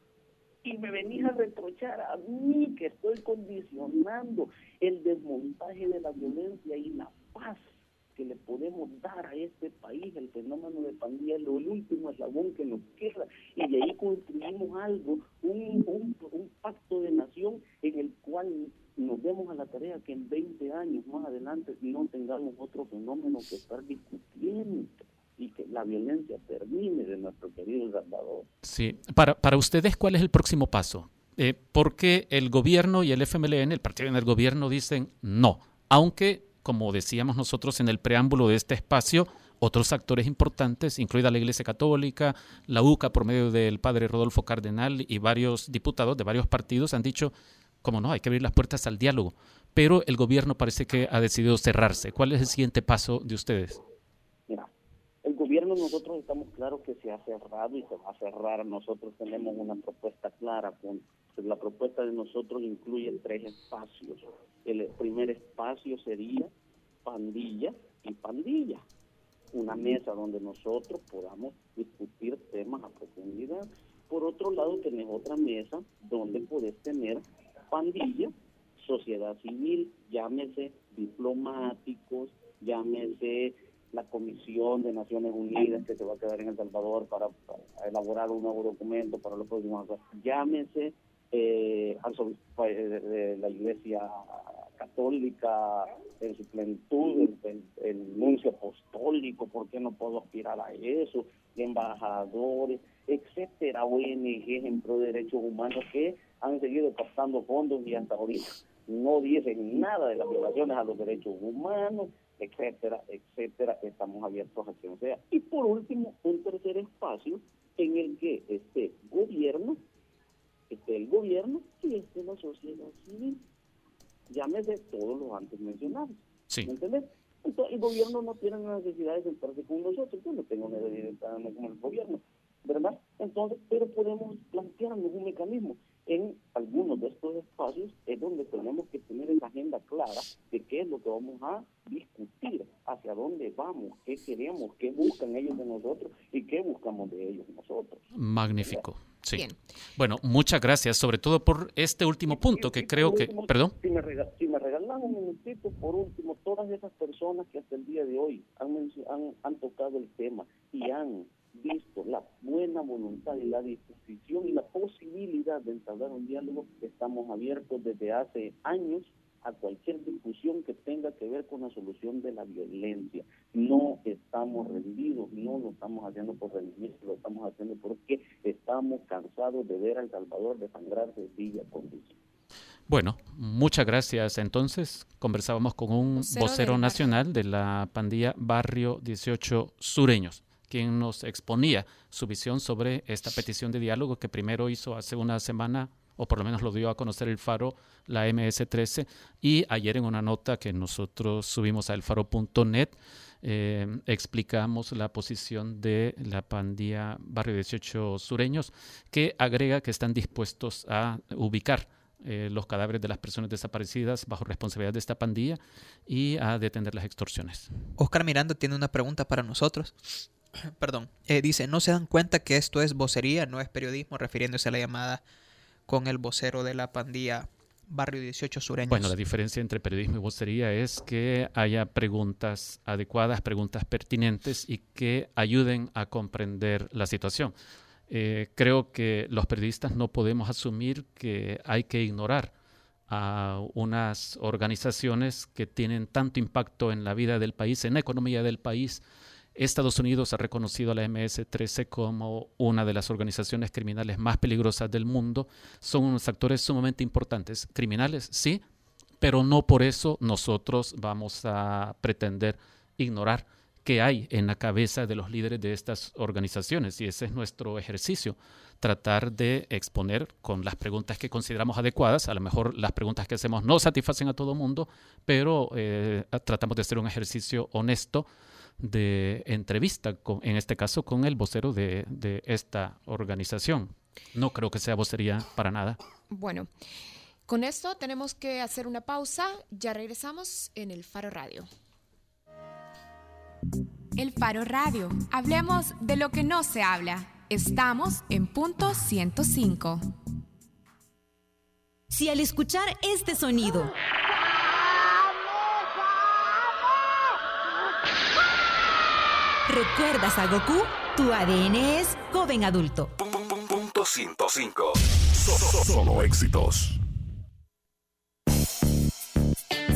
Y me venís a reprochar a mí que estoy condicionando el desmontaje de la violencia y la paz que le podemos dar a este país, el fenómeno de pandilla lo último eslabón que nos queda y de ahí construimos algo, un, un, un pacto de nación en el cual nos demos a la tarea que en 20 años más adelante no tengamos otro fenómeno que estar discutiendo y que la violencia termine de nuestro querido Salvador. Sí, para, para ustedes, ¿cuál es el próximo paso? Eh, porque el gobierno y el FMLN, el partido en el gobierno, dicen no, aunque como decíamos nosotros en el preámbulo de este espacio, otros actores importantes, incluida la Iglesia Católica, la UCA por medio del padre Rodolfo Cardenal y varios diputados de varios partidos han dicho, como no, hay que abrir las puertas al diálogo. Pero el gobierno parece que ha decidido cerrarse. ¿Cuál es el siguiente paso de ustedes? Mira, el gobierno nosotros estamos claros que se ha cerrado y se va a cerrar. Nosotros tenemos una propuesta clara. Con, la propuesta de nosotros incluye tres espacios el primer espacio sería pandilla y pandilla, una mesa donde nosotros podamos discutir temas a profundidad. Por otro lado, tenés otra mesa donde podés tener pandilla, sociedad civil, llámese diplomáticos, llámese la Comisión de Naciones Unidas que se va a quedar en El Salvador para, elaborar un nuevo documento para los próximos años, llámese eh, de la Iglesia Católica en su el, nuncio apostólico, ¿por qué no puedo aspirar a eso? Embajadores, etcétera, ONG en pro de derechos humanos que han seguido captando fondos y hasta ahorita no dicen nada de las violaciones a los derechos humanos, etcétera, etcétera. Estamos abiertos a quien sea. Y por último, un tercer espacio en el que esté gobierno esté el gobierno y esté la sociedad civil. Llámese todos los antes mencionados. Sí. ¿Me entiendes? Entonces, el gobierno no tiene la necesidad de sentarse con nosotros, yo no tengo necesidad de sentarme con el gobierno, ¿verdad? Entonces, pero podemos plantearnos un mecanismo. En algunos de estos espacios es donde tenemos que tener esa agenda clara de qué es lo que vamos a discutir, hacia dónde vamos, qué queremos, qué buscan ellos de nosotros y qué buscamos de ellos nosotros. Magnífico. Sí. Bueno, muchas gracias, sobre todo por este último punto que creo que... Perdón. Si me, si me regalan un minutito, por último, todas esas personas que hasta el día de hoy han, han, han tocado el tema y han visto la buena voluntad y la disposición y la posibilidad de entablar un diálogo, estamos abiertos desde hace años a cualquier discusión que tenga que ver con la solución de la violencia. No estamos rendidos, no lo estamos haciendo por rendimiento, lo estamos haciendo porque estamos cansados de ver a El Salvador desangrarse día con día. Bueno, muchas gracias. Entonces, conversábamos con un vocero nacional de la pandilla Barrio 18 Sureños quien nos exponía su visión sobre esta petición de diálogo que primero hizo hace una semana, o por lo menos lo dio a conocer el Faro, la MS-13, y ayer en una nota que nosotros subimos a elfaro.net, eh, explicamos la posición de la pandilla Barrio 18 Sureños, que agrega que están dispuestos a ubicar eh, los cadáveres de las personas desaparecidas bajo responsabilidad de esta pandilla y a detener las extorsiones. Oscar Miranda tiene una pregunta para nosotros. *clears throat* perdón, eh, dice, ¿no se dan cuenta que esto es vocería, no es periodismo, refiriéndose a la llamada con el vocero de la pandilla Barrio 18 Sureños? Bueno, la diferencia entre periodismo y vocería es que haya preguntas adecuadas, preguntas pertinentes y que ayuden a comprender la situación. Eh, creo que los periodistas no podemos asumir que hay que ignorar a unas organizaciones que tienen tanto impacto en la vida del país, en la economía del país, Estados Unidos ha reconocido a la MS-13 como una de las organizaciones criminales más peligrosas del mundo. Son unos actores sumamente importantes. Criminales, sí, pero no por eso nosotros vamos a pretender ignorar qué hay en la cabeza de los líderes de estas organizaciones. Y ese es nuestro ejercicio, tratar de exponer con las preguntas que consideramos adecuadas. A lo mejor las preguntas que hacemos no satisfacen a todo mundo, pero eh, tratamos de hacer un ejercicio honesto de entrevista, con, en este caso con el vocero de, de esta organización. No creo que sea vocería para nada. Bueno, con esto tenemos que hacer una pausa. Ya regresamos en el Faro Radio. El Faro Radio. Hablemos de lo que no se habla. Estamos en punto 105. Si al escuchar este sonido ¿Recuerdas a Goku? Tu ADN es joven adulto. Punto 105. Solo éxitos.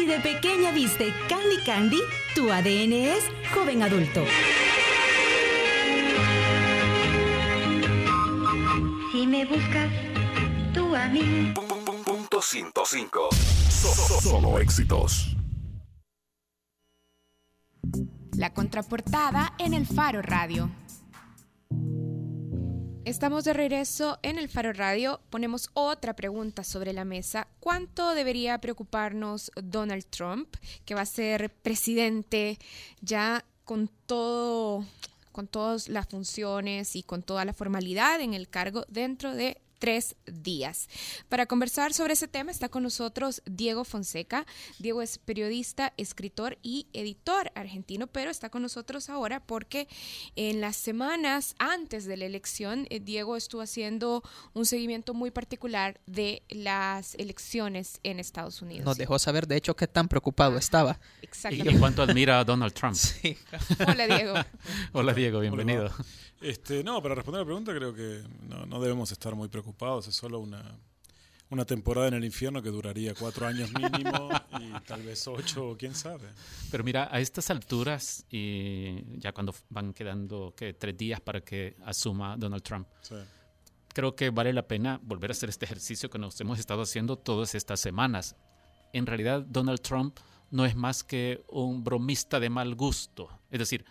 Si de pequeña viste Candy Candy, tu ADN es joven adulto. Si me buscas tú a mí. Punto 105. Solo éxitos. La contraportada en el Faro Radio. Estamos de regreso en el Faro Radio. Ponemos otra pregunta sobre la mesa. ¿Cuánto debería preocuparnos Donald Trump, que va a ser presidente ya con todo con todas las funciones y con toda la formalidad en el cargo dentro de tres días. Para conversar sobre ese tema está con nosotros Diego Fonseca. Diego es periodista, escritor y editor argentino, pero está con nosotros ahora porque en las semanas antes de la elección, eh, Diego estuvo haciendo un seguimiento muy particular de las elecciones en Estados Unidos. Nos dejó saber, de hecho, qué tan preocupado estaba. Exactamente. Y en cuanto admira a Donald Trump. *laughs* Hola, Diego. Hola, Diego, bienvenido. Este, no, para responder la pregunta creo que no, debemos estar muy preocupados, es solo una, una temporada en el infierno que duraría cuatro años mínimo y tal vez ocho, quién sabe. Pero mira, a estas alturas, y ya cuando van quedando ¿qué? tres días para que asuma Donald Trump, creo que vale la pena volver a hacer este ejercicio que nos hemos estado haciendo todas estas semanas. En realidad, Donald Trump no es más que un bromista de mal gusto. Es decir,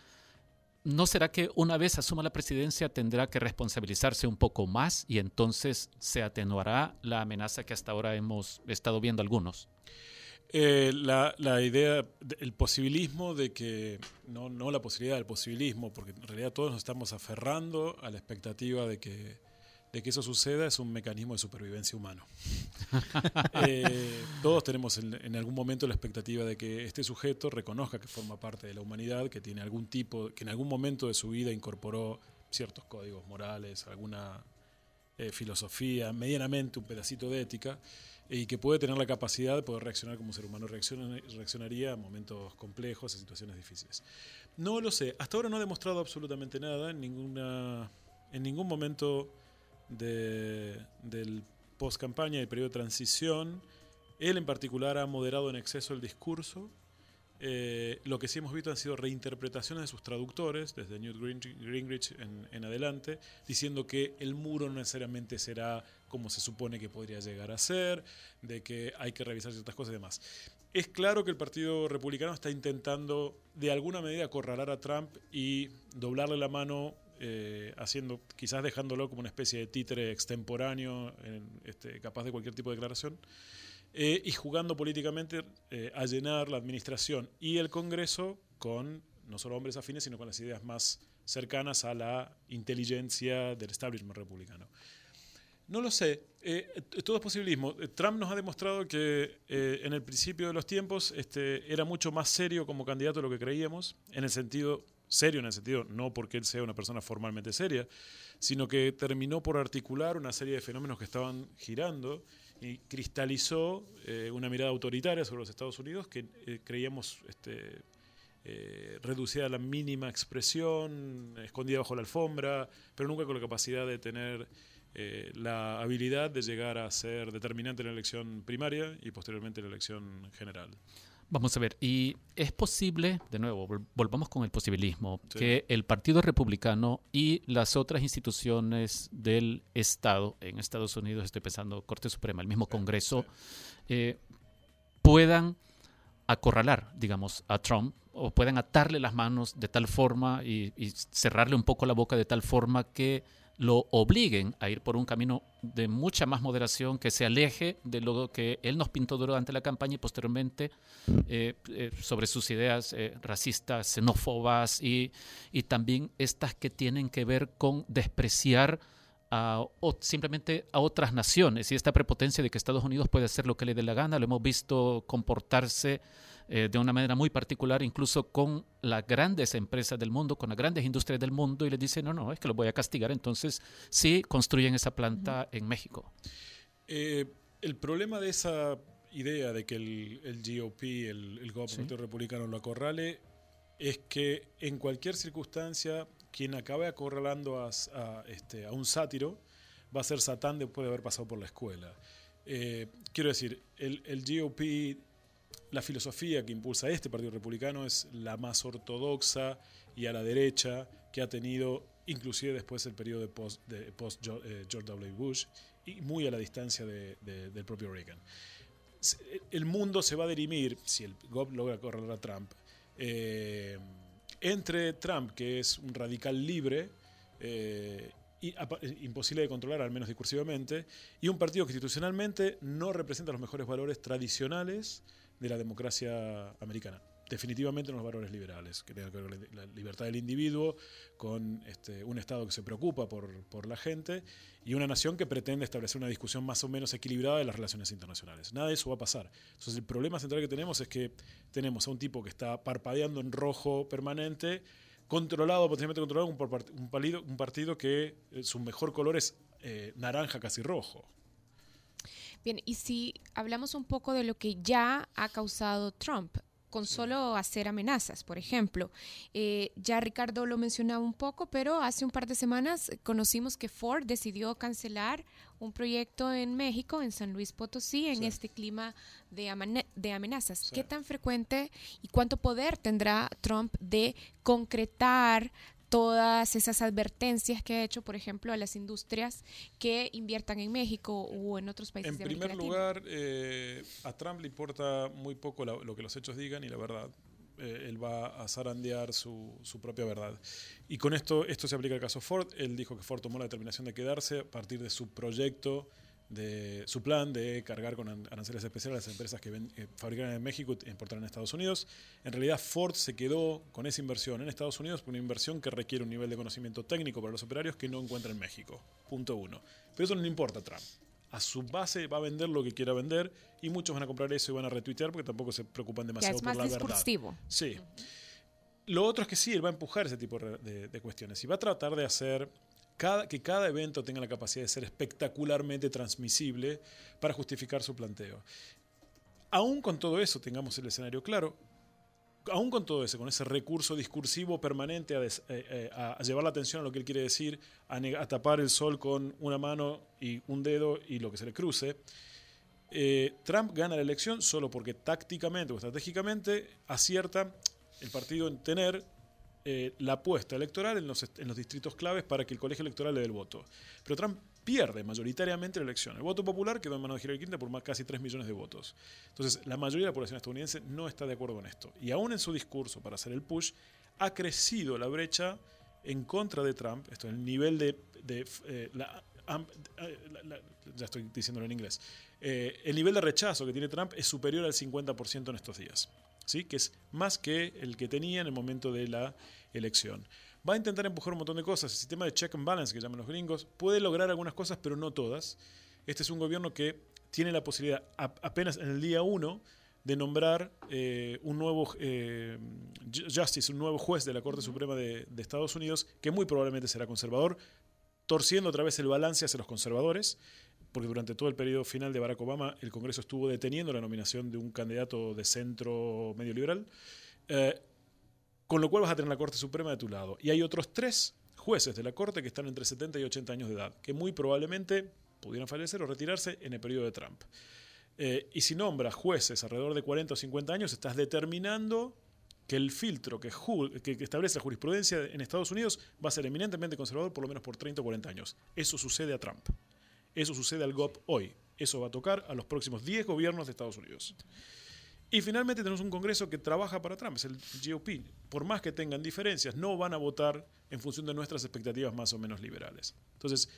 ¿no será que una vez asuma la presidencia tendrá que responsabilizarse un poco más y entonces se atenuará la amenaza que hasta ahora hemos estado viendo algunos? Eh, la, idea, el posibilismo de que, no, no la posibilidad del posibilismo, porque en realidad todos nos estamos aferrando a la expectativa de que de que eso suceda es un mecanismo de supervivencia humano. *laughs* Eh, todos tenemos en, algún momento la expectativa de que este sujeto reconozca que forma parte de la humanidad, que tiene algún tipo, que en algún momento de su vida incorporó ciertos códigos morales, alguna eh, filosofía, medianamente un pedacito de ética, y que puede tener la capacidad de poder reaccionar como un ser humano reaccionaría a momentos complejos, a situaciones difíciles. No lo sé, hasta ahora no ha demostrado absolutamente nada, en, ninguna, en ningún momento de, del post-campaña y periodo de transición. Él en particular ha moderado en exceso el discurso. Eh, lo que sí hemos visto han sido reinterpretaciones de sus traductores, desde Newt Gingrich en, en, adelante, diciendo que el muro no necesariamente será como se supone que podría llegar a ser, de que hay que revisar ciertas cosas y demás. Es claro que el Partido Republicano está intentando de alguna medida acorralar a Trump y doblarle la mano eh, haciendo, quizás dejándolo como una especie de títere extemporáneo, este, capaz de cualquier tipo de declaración, eh, y jugando políticamente eh, a llenar la administración y el Congreso con no solo hombres afines, sino con las ideas más cercanas a la inteligencia del establishment republicano. No lo sé, todo es posibilismo. Trump nos ha demostrado que en el principio de los tiempos este, era mucho más serio como candidato de lo que creíamos, en el sentido serio en el sentido, no porque él sea una persona formalmente seria, sino que terminó por articular una serie de fenómenos que estaban girando y cristalizó eh, una mirada autoritaria sobre los Estados Unidos que eh, creíamos este, eh, reducida a la mínima expresión, escondida bajo la alfombra, pero nunca con la capacidad de tener la habilidad de llegar a ser determinante en la elección primaria y posteriormente en la elección general. Vamos a ver, y es posible, de nuevo, volvamos con el posibilismo, que el Partido Republicano y las otras instituciones del Estado, en Estados Unidos estoy pensando Corte Suprema, el mismo Congreso, eh, puedan acorralar, digamos, a Trump o puedan atarle las manos de tal forma y cerrarle un poco la boca de tal forma que lo obliguen a ir por un camino de mucha más moderación, que se aleje de lo que él nos pintó durante la campaña y posteriormente eh, eh, sobre sus ideas eh, racistas, xenófobas y, y, también estas que tienen que ver con despreciar a, o simplemente a otras naciones y esta prepotencia de que Estados Unidos puede hacer lo que le dé la gana, lo hemos visto comportarse eh, de una manera muy particular, incluso con las grandes empresas del mundo, con las grandes industrias del mundo, y les dice, no, no, es que los voy a castigar, entonces sí construyen esa planta en México. Eh, el problema de esa idea de que el, el GOP, el, el gobierno republicano lo acorrale, es que en cualquier circunstancia quien acabe acorralando a, este, a un sátiro va a ser Satán después de haber pasado por la escuela. Eh, quiero decir, el, el GOP la filosofía que impulsa este Partido Republicano es la más ortodoxa y a la derecha que ha tenido inclusive después el periodo de post, de post eh, George W. Bush y muy a la distancia del propio Reagan. El mundo se va a dirimir, si el GOP logra correr a Trump, eh, entre Trump, que es un radical libre, eh, y, imposible de controlar, al menos discursivamente, y un partido que institucionalmente no representa los mejores valores tradicionales de la democracia americana. Definitivamente los valores liberales, que tengan que la libertad del individuo, con este, un Estado que se preocupa por, por, la gente y una nación que pretende establecer una discusión más o menos equilibrada de las relaciones internacionales. Nada de eso va a pasar. Entonces el problema central que tenemos es que tenemos a un tipo que está parpadeando en rojo permanente, controlado, potencialmente controlado por un, partido, un partido que eh, su mejor color es eh, naranja casi rojo. Bien, y si hablamos un poco de lo que ya ha causado Trump, con solo hacer amenazas, por ejemplo. Eh, ya Ricardo lo mencionaba un poco, pero hace un par de semanas conocimos que Ford decidió cancelar un proyecto en México, en San Luis Potosí, en este clima de, de amenazas. ¿Qué tan frecuente y cuánto poder tendrá Trump de concretar todas esas advertencias que ha hecho, por ejemplo, a las industrias que inviertan en México o en otros países. En de primer lugar, eh, a Trump le importa muy poco lo que los hechos digan y la verdad. Eh, él va a zarandear su, su, propia verdad. Y con esto, esto se aplica al caso Ford. Él dijo que Ford tomó la determinación de quedarse a partir de su proyecto de su plan de cargar con aranceles especiales a las empresas que, fabrican en México e importan en Estados Unidos. En realidad Ford se quedó con esa inversión en Estados Unidos por una inversión que requiere un nivel de conocimiento técnico para los operarios que no encuentra en México. Punto uno. Pero eso no le importa a Trump. A su base va a vender lo que quiera vender y muchos van a comprar eso y van a retuitear porque tampoco se preocupan demasiado es más por la discursivo. verdad. Sí. Lo otro es que sí, él va a empujar ese tipo de cuestiones y va a tratar de hacer que cada evento tenga la capacidad de ser espectacularmente transmisible para justificar su planteo. Aún con todo eso, tengamos el escenario claro, aún con todo eso, con ese recurso discursivo permanente a, eh, eh, llevar la atención a lo que él quiere decir, a, tapar el sol con una mano y un dedo y lo que se le cruce, eh, Trump gana la elección solo porque tácticamente o estratégicamente acierta el partido en tener eh, la apuesta electoral en los, en distritos claves para que el colegio electoral le dé el voto. Pero Trump pierde mayoritariamente la elección. El voto popular quedó en manos de Hillary Clinton por más, casi 3 millones de votos. Entonces, la mayoría de la población estadounidense no está de acuerdo con esto. Y aún en su discurso para hacer el push, ha crecido la brecha en contra de Trump, esto el nivel de... de eh, la, ya estoy diciéndolo en inglés. Eh, el nivel de rechazo que tiene Trump es superior al 50% en estos días que es más que el que tenía en el momento de la elección. Va a intentar empujar un montón de cosas. El sistema de check and balance que llaman los gringos puede lograr algunas cosas, pero no todas. Este es un gobierno que tiene la posibilidad apenas en el día 1 de nombrar eh, un nuevo eh, justice, un nuevo juez de la Corte Suprema de, de, Estados Unidos, que muy probablemente será conservador, torciendo otra vez el balance hacia los conservadores porque durante todo el periodo final de Barack Obama el Congreso estuvo deteniendo la nominación de un candidato de centro medio liberal, eh, con lo cual vas a tener la Corte Suprema de tu lado. Y hay otros tres jueces de la Corte que están entre 70 y 80 años de edad, que muy probablemente pudieran fallecer o retirarse en el periodo de Trump. Eh, y si nombras jueces alrededor de 40 o 50 años, estás determinando que el filtro que, que, establece la jurisprudencia en Estados Unidos va a ser eminentemente conservador por lo menos por 30 o 40 años. Eso sucede a Trump. Eso sucede al GOP hoy. Eso va a tocar a los próximos 10 gobiernos de Estados Unidos. Y finalmente tenemos un Congreso que trabaja para Trump, es el GOP. Por más que tengan diferencias, no van a votar en función de nuestras expectativas más o menos liberales. Entonces,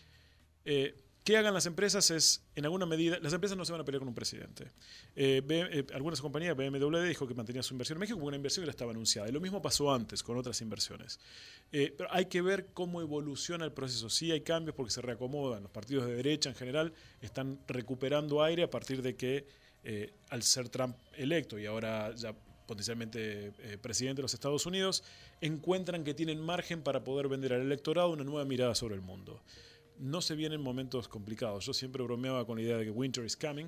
eh, ¿Qué hagan las empresas? Es, en alguna medida, las empresas no se van a pelear con un presidente. Eh, eh, algunas compañías, BMW dijo que mantenía su inversión en México como una inversión que ya estaba anunciada. Y lo mismo pasó antes con otras inversiones. Eh, pero hay que ver cómo evoluciona el proceso. Sí hay cambios porque se reacomodan. Los partidos de derecha en general están recuperando aire a partir de que, al ser Trump electo y ahora ya potencialmente presidente de los Estados Unidos, encuentran que tienen margen para poder vender al electorado una nueva mirada sobre el mundo no se vienen momentos complicados. Yo siempre bromeaba con la idea de que winter is coming,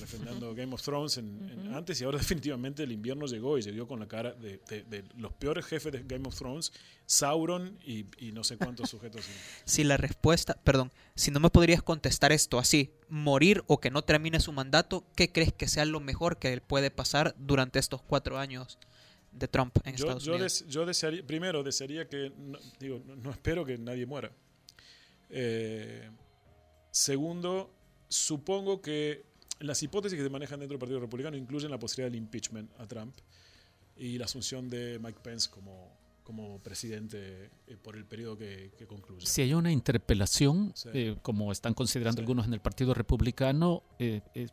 refrendando *laughs* Game of Thrones en, antes y ahora *laughs* definitivamente el invierno llegó y llegó con la cara de, los peores jefes de Game of Thrones, Sauron y, no sé cuántos *laughs* sujetos. si la respuesta, perdón, si no me podrías contestar esto así, morir o que no termine su mandato, ¿qué crees que sea lo mejor que él puede pasar durante estos cuatro años? de Trump en Estados Unidos. yo desearía, primero desearía que, digo, no espero que nadie muera, eh, segundo, supongo que las hipótesis que se manejan dentro del Partido Republicano incluyen la posibilidad del impeachment a Trump y la asunción de Mike Pence como, como presidente eh, por el periodo que, concluye. Si hay una interpelación, eh, como están considerando algunos en el Partido Republicano,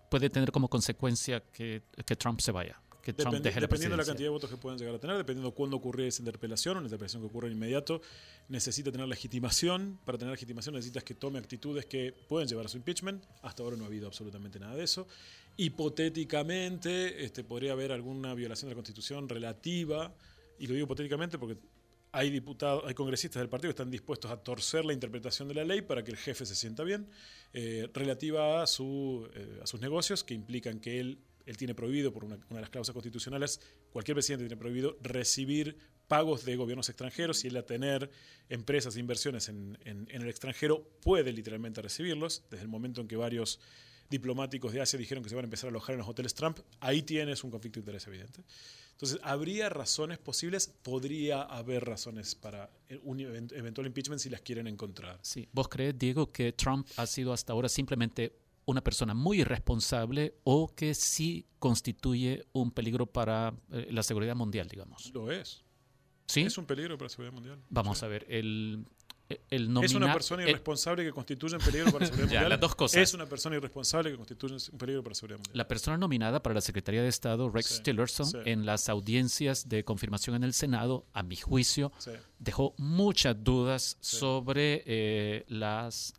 puede tener como consecuencia que, que Trump se vaya dependiendo de la cantidad de votos que puedan llegar a tener, dependiendo de cuándo ocurre esa interpelación, una interpelación que ocurre de inmediato, necesita tener legitimación. Para tener legitimación necesitas que tome actitudes que pueden llevar a su impeachment. Hasta ahora no ha habido absolutamente nada de eso. Hipotéticamente este, podría haber alguna violación de la Constitución relativa, y lo digo hipotéticamente porque hay diputados, hay congresistas del partido que están dispuestos a torcer la interpretación de la ley para que el jefe se sienta bien, eh, relativa a, su, eh, a sus negocios que implican que él él tiene prohibido por una, de las cláusulas constitucionales cualquier presidente tiene prohibido recibir pagos de gobiernos extranjeros, si él a tener empresas e inversiones en, en, el extranjero, puede literalmente recibirlos, desde el momento en que varios diplomáticos de Asia dijeron que se van a empezar a alojar en los hoteles Trump, ahí tienes un conflicto de interés evidente. Entonces, ¿habría razones posibles? Podría haber razones para un eventual impeachment si las quieren encontrar. Sí. ¿Vos crees, Diego, que Trump ha sido hasta ahora simplemente una persona muy irresponsable o que sí constituye un peligro para eh, la seguridad mundial, digamos? Lo es. ¿Sí? Es un peligro para la seguridad mundial. Vamos a ver, el, es una persona irresponsable que constituye un peligro para la *laughs* seguridad mundial. Las dos cosas. Es una persona irresponsable que constituye un peligro para la seguridad mundial. La persona nominada para la Secretaría de Estado, Rex Tillerson, en las audiencias de confirmación en el Senado, a mi juicio, dejó muchas dudas sobre eh, las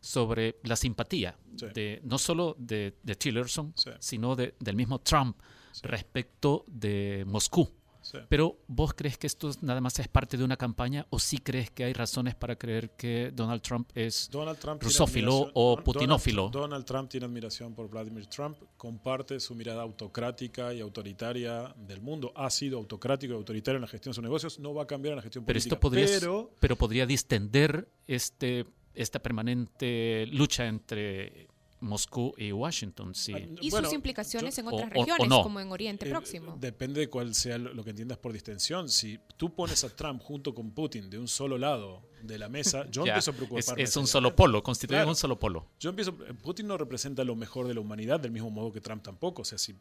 sobre la simpatía de no solo de, de Tillerson, sino de, del mismo Trump respecto de Moscú. Pero ¿vos crees que esto nada más es parte de una campaña o sí crees que hay razones para creer que Donald Trump es rusófilo o putinófilo? Donald, Trump tiene admiración por Vladimir Trump, comparte su mirada autocrática y autoritaria del mundo, ha sido autocrático y autoritario en la gestión de sus negocios, no va a cambiar en la gestión pero política. Esto podría, pero podría distender este, esta permanente lucha entre Moscú y Washington. Sí. Ah, y sus implicaciones en otras regiones, como en Oriente eh, Próximo. Depende de cuál sea lo que entiendas por distensión. Si tú pones a Trump junto con Putin de un solo lado de la mesa, yo *laughs* empiezo a preocuparme. Es, un solo polo, constituye un solo polo. Yo empiezo, Putin no representa lo mejor de la humanidad, del mismo modo que Trump tampoco. O sea, si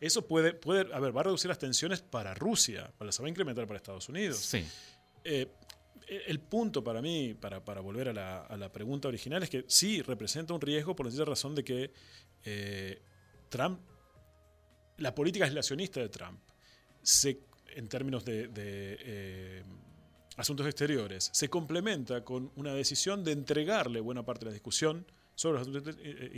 eso puede, puede, a ver, va a reducir las tensiones para Rusia, para las va a incrementar para Estados Unidos. Sí. Eh, el punto para mí, para, volver a la, pregunta original, es que sí representa un riesgo por la razón de que eh, Trump, la política aislacionista de Trump, se, en términos de, eh, asuntos exteriores, se complementa con una decisión de entregarle buena parte de la discusión sobre los asuntos eh,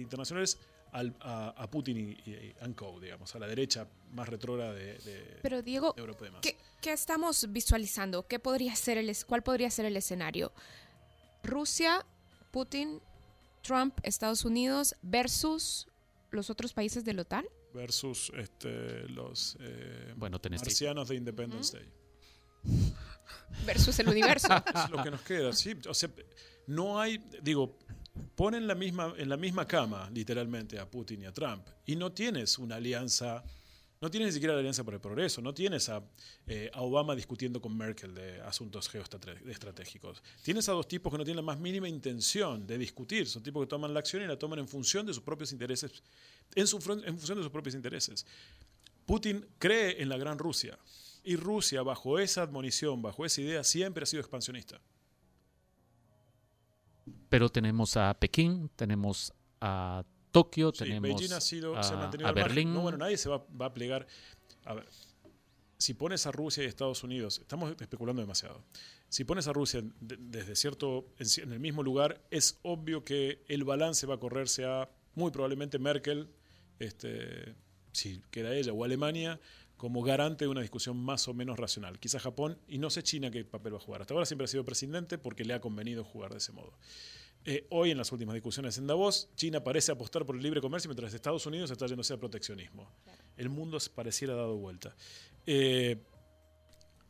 a, Putin y, y, digamos, a la derecha más retrógrada de, Pero Diego, Europa ¿qué, estamos visualizando? ¿Qué podría ser el, ¿Cuál podría ser el escenario? Rusia, Putin, Trump, Estados Unidos versus los otros países de la OTAN. Versus este, los eh, bueno, marcianos de Independence Day. Versus el universo. *laughs* es lo que nos queda, sí. O sea, no hay, digo, ponen la misma, en la misma cama, literalmente, a Putin y a Trump. Y no tienes una alianza, no tienes ni siquiera la alianza por el progreso, no tienes a, eh, Obama discutiendo con Merkel de asuntos geoestratégicos. Tienes a dos tipos que no tienen la más mínima intención de discutir, son tipos que toman la acción y la toman en función de sus propios intereses, en, en función de sus propios intereses. Putin cree en la gran Rusia y Rusia, bajo esa admonición, bajo esa idea, siempre ha sido expansionista pero tenemos a Pekín, tenemos a Tokio, tenemos Beijing ha sido, a, Berlín. No, bueno, nadie se va, a plegar. A ver, si pones a Rusia y Estados Unidos, estamos especulando demasiado. Si pones a Rusia desde cierto, en, el mismo lugar, es obvio que el balance va a correrse a muy probablemente Merkel, este, si queda ella, o Alemania, como garante de una discusión más o menos racional. Quizá Japón, y no sé China qué papel va a jugar. Hasta ahora siempre ha sido presidente porque le ha convenido jugar de ese modo. Eh, hoy, en las últimas discusiones en Davos, China parece apostar por el libre comercio mientras Estados Unidos está yéndose a proteccionismo. El mundo pareciera dado vuelta. Eh,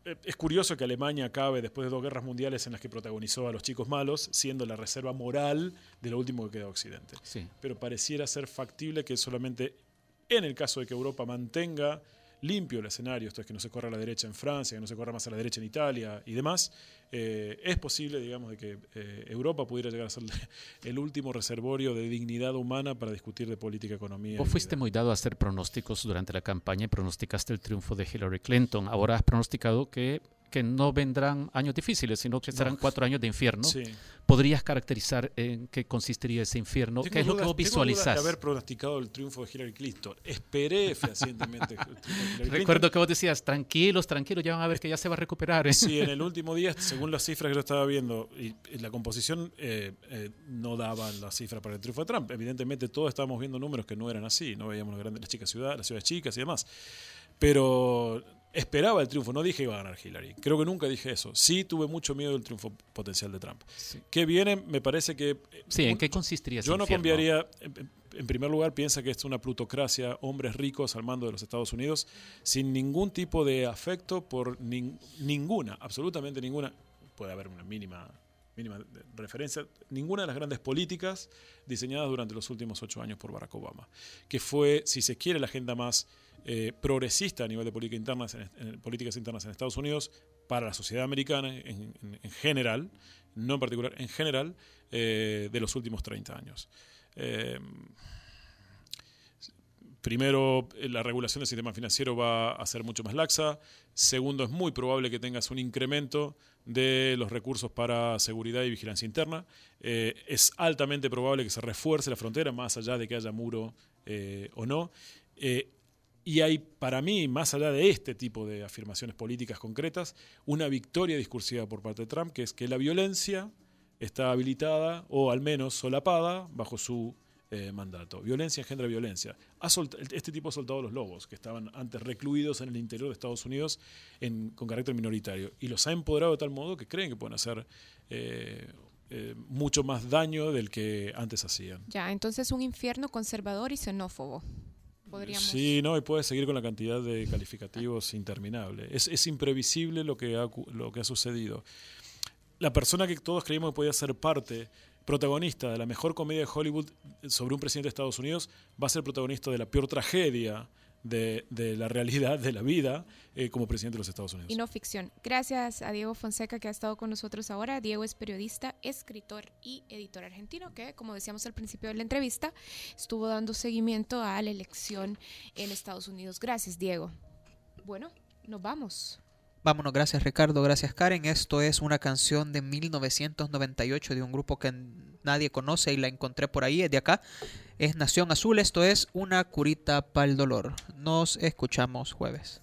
eh, es curioso que Alemania acabe después de dos guerras mundiales en las que protagonizó a los chicos malos, siendo la reserva moral de lo último que queda Occidente. Pero pareciera ser factible que solamente en el caso de que Europa mantenga limpio el escenario, esto es que no se corra a la derecha en Francia, que no se corra más a la derecha en Italia y demás, eh, es posible, digamos, de que eh, Europa pudiera llegar a ser *laughs* el último reservorio de dignidad humana para discutir de política, economía. Vos fuiste muy dado a hacer pronósticos durante la campaña y pronosticaste el triunfo de Hillary Clinton. Ahora has pronosticado que que no vendrán años difíciles, sino que serán cuatro años de infierno. ¿Podrías caracterizar en qué consistiría ese infierno? ¿Qué es lo que vos visualizás? de haber pronosticado el triunfo de Hillary Clinton. Esperé fehacientemente. Recuerdo que vos decías, tranquilos, tranquilos, ya van a ver que ya se va a recuperar. ¿eh? Sí, en *laughs* el último día, según las cifras que yo estaba viendo, y, la composición eh, eh, no daban las cifras para el triunfo de Trump. Evidentemente todos estábamos viendo números que no eran así, no veíamos las, grandes, las chicas ciudades, las ciudades chicas y demás. Pero esperaba el triunfo, no dije que iba a ganar Hillary. Creo que nunca dije eso. Sí tuve mucho miedo del triunfo potencial de Trump. Que viene, me parece que... Sí, ¿en qué consistiría Yo no cambiaría... en primer lugar, piensa que es una plutocracia, hombres ricos al mando de los Estados Unidos, sin ningún tipo de afecto por ninguna, absolutamente ninguna, puede haber una mínima, mínima referencia, ninguna de las grandes políticas diseñadas durante los últimos ocho años por Barack Obama, que fue, si se quiere, la agenda más eh, progresista a nivel de política interna, en, políticas internas en Estados Unidos para la sociedad americana en, general, no en particular, en general, eh, de los últimos 30 años. Eh, primero, la regulación del sistema financiero va a ser mucho más laxa. Segundo, es muy probable que tengas un incremento de los recursos para seguridad y vigilancia interna. es altamente probable que se refuerce la frontera, más allá de que haya muro o no. Y hay, para mí, más allá de este tipo de afirmaciones políticas concretas, una victoria discursiva por parte de Trump, que es que la violencia está habilitada o al menos solapada bajo su eh, mandato. Violencia engendra violencia. este tipo ha soltado los lobos, que estaban antes recluidos en el interior de Estados Unidos con carácter minoritario, y los ha empoderado de tal modo que creen que pueden hacer eh, eh, mucho más daño del que antes hacían. Ya, entonces un infierno conservador y xenófobo. Sí, no, y puede seguir con la cantidad de calificativos interminable. Es, imprevisible lo que, ha, lo que ha sucedido. La persona que todos creímos que podía ser parte, protagonista de la mejor comedia de Hollywood sobre un presidente de Estados Unidos, va a ser protagonista de la peor tragedia de, la realidad de la vida eh, como presidente de los Estados Unidos. Y no ficción. Gracias a Diego Fonseca que ha estado con nosotros ahora. Diego es periodista, escritor y editor argentino que, como decíamos al principio de la entrevista, estuvo dando seguimiento a la elección en Estados Unidos. Gracias, Diego. Bueno, nos vamos. Vámonos, gracias Ricardo, gracias Karen. Esto es una canción de 1998 de un grupo que nadie conoce y la encontré por ahí, es de acá. Es Nación Azul, esto es una curita para el dolor. Nos escuchamos jueves.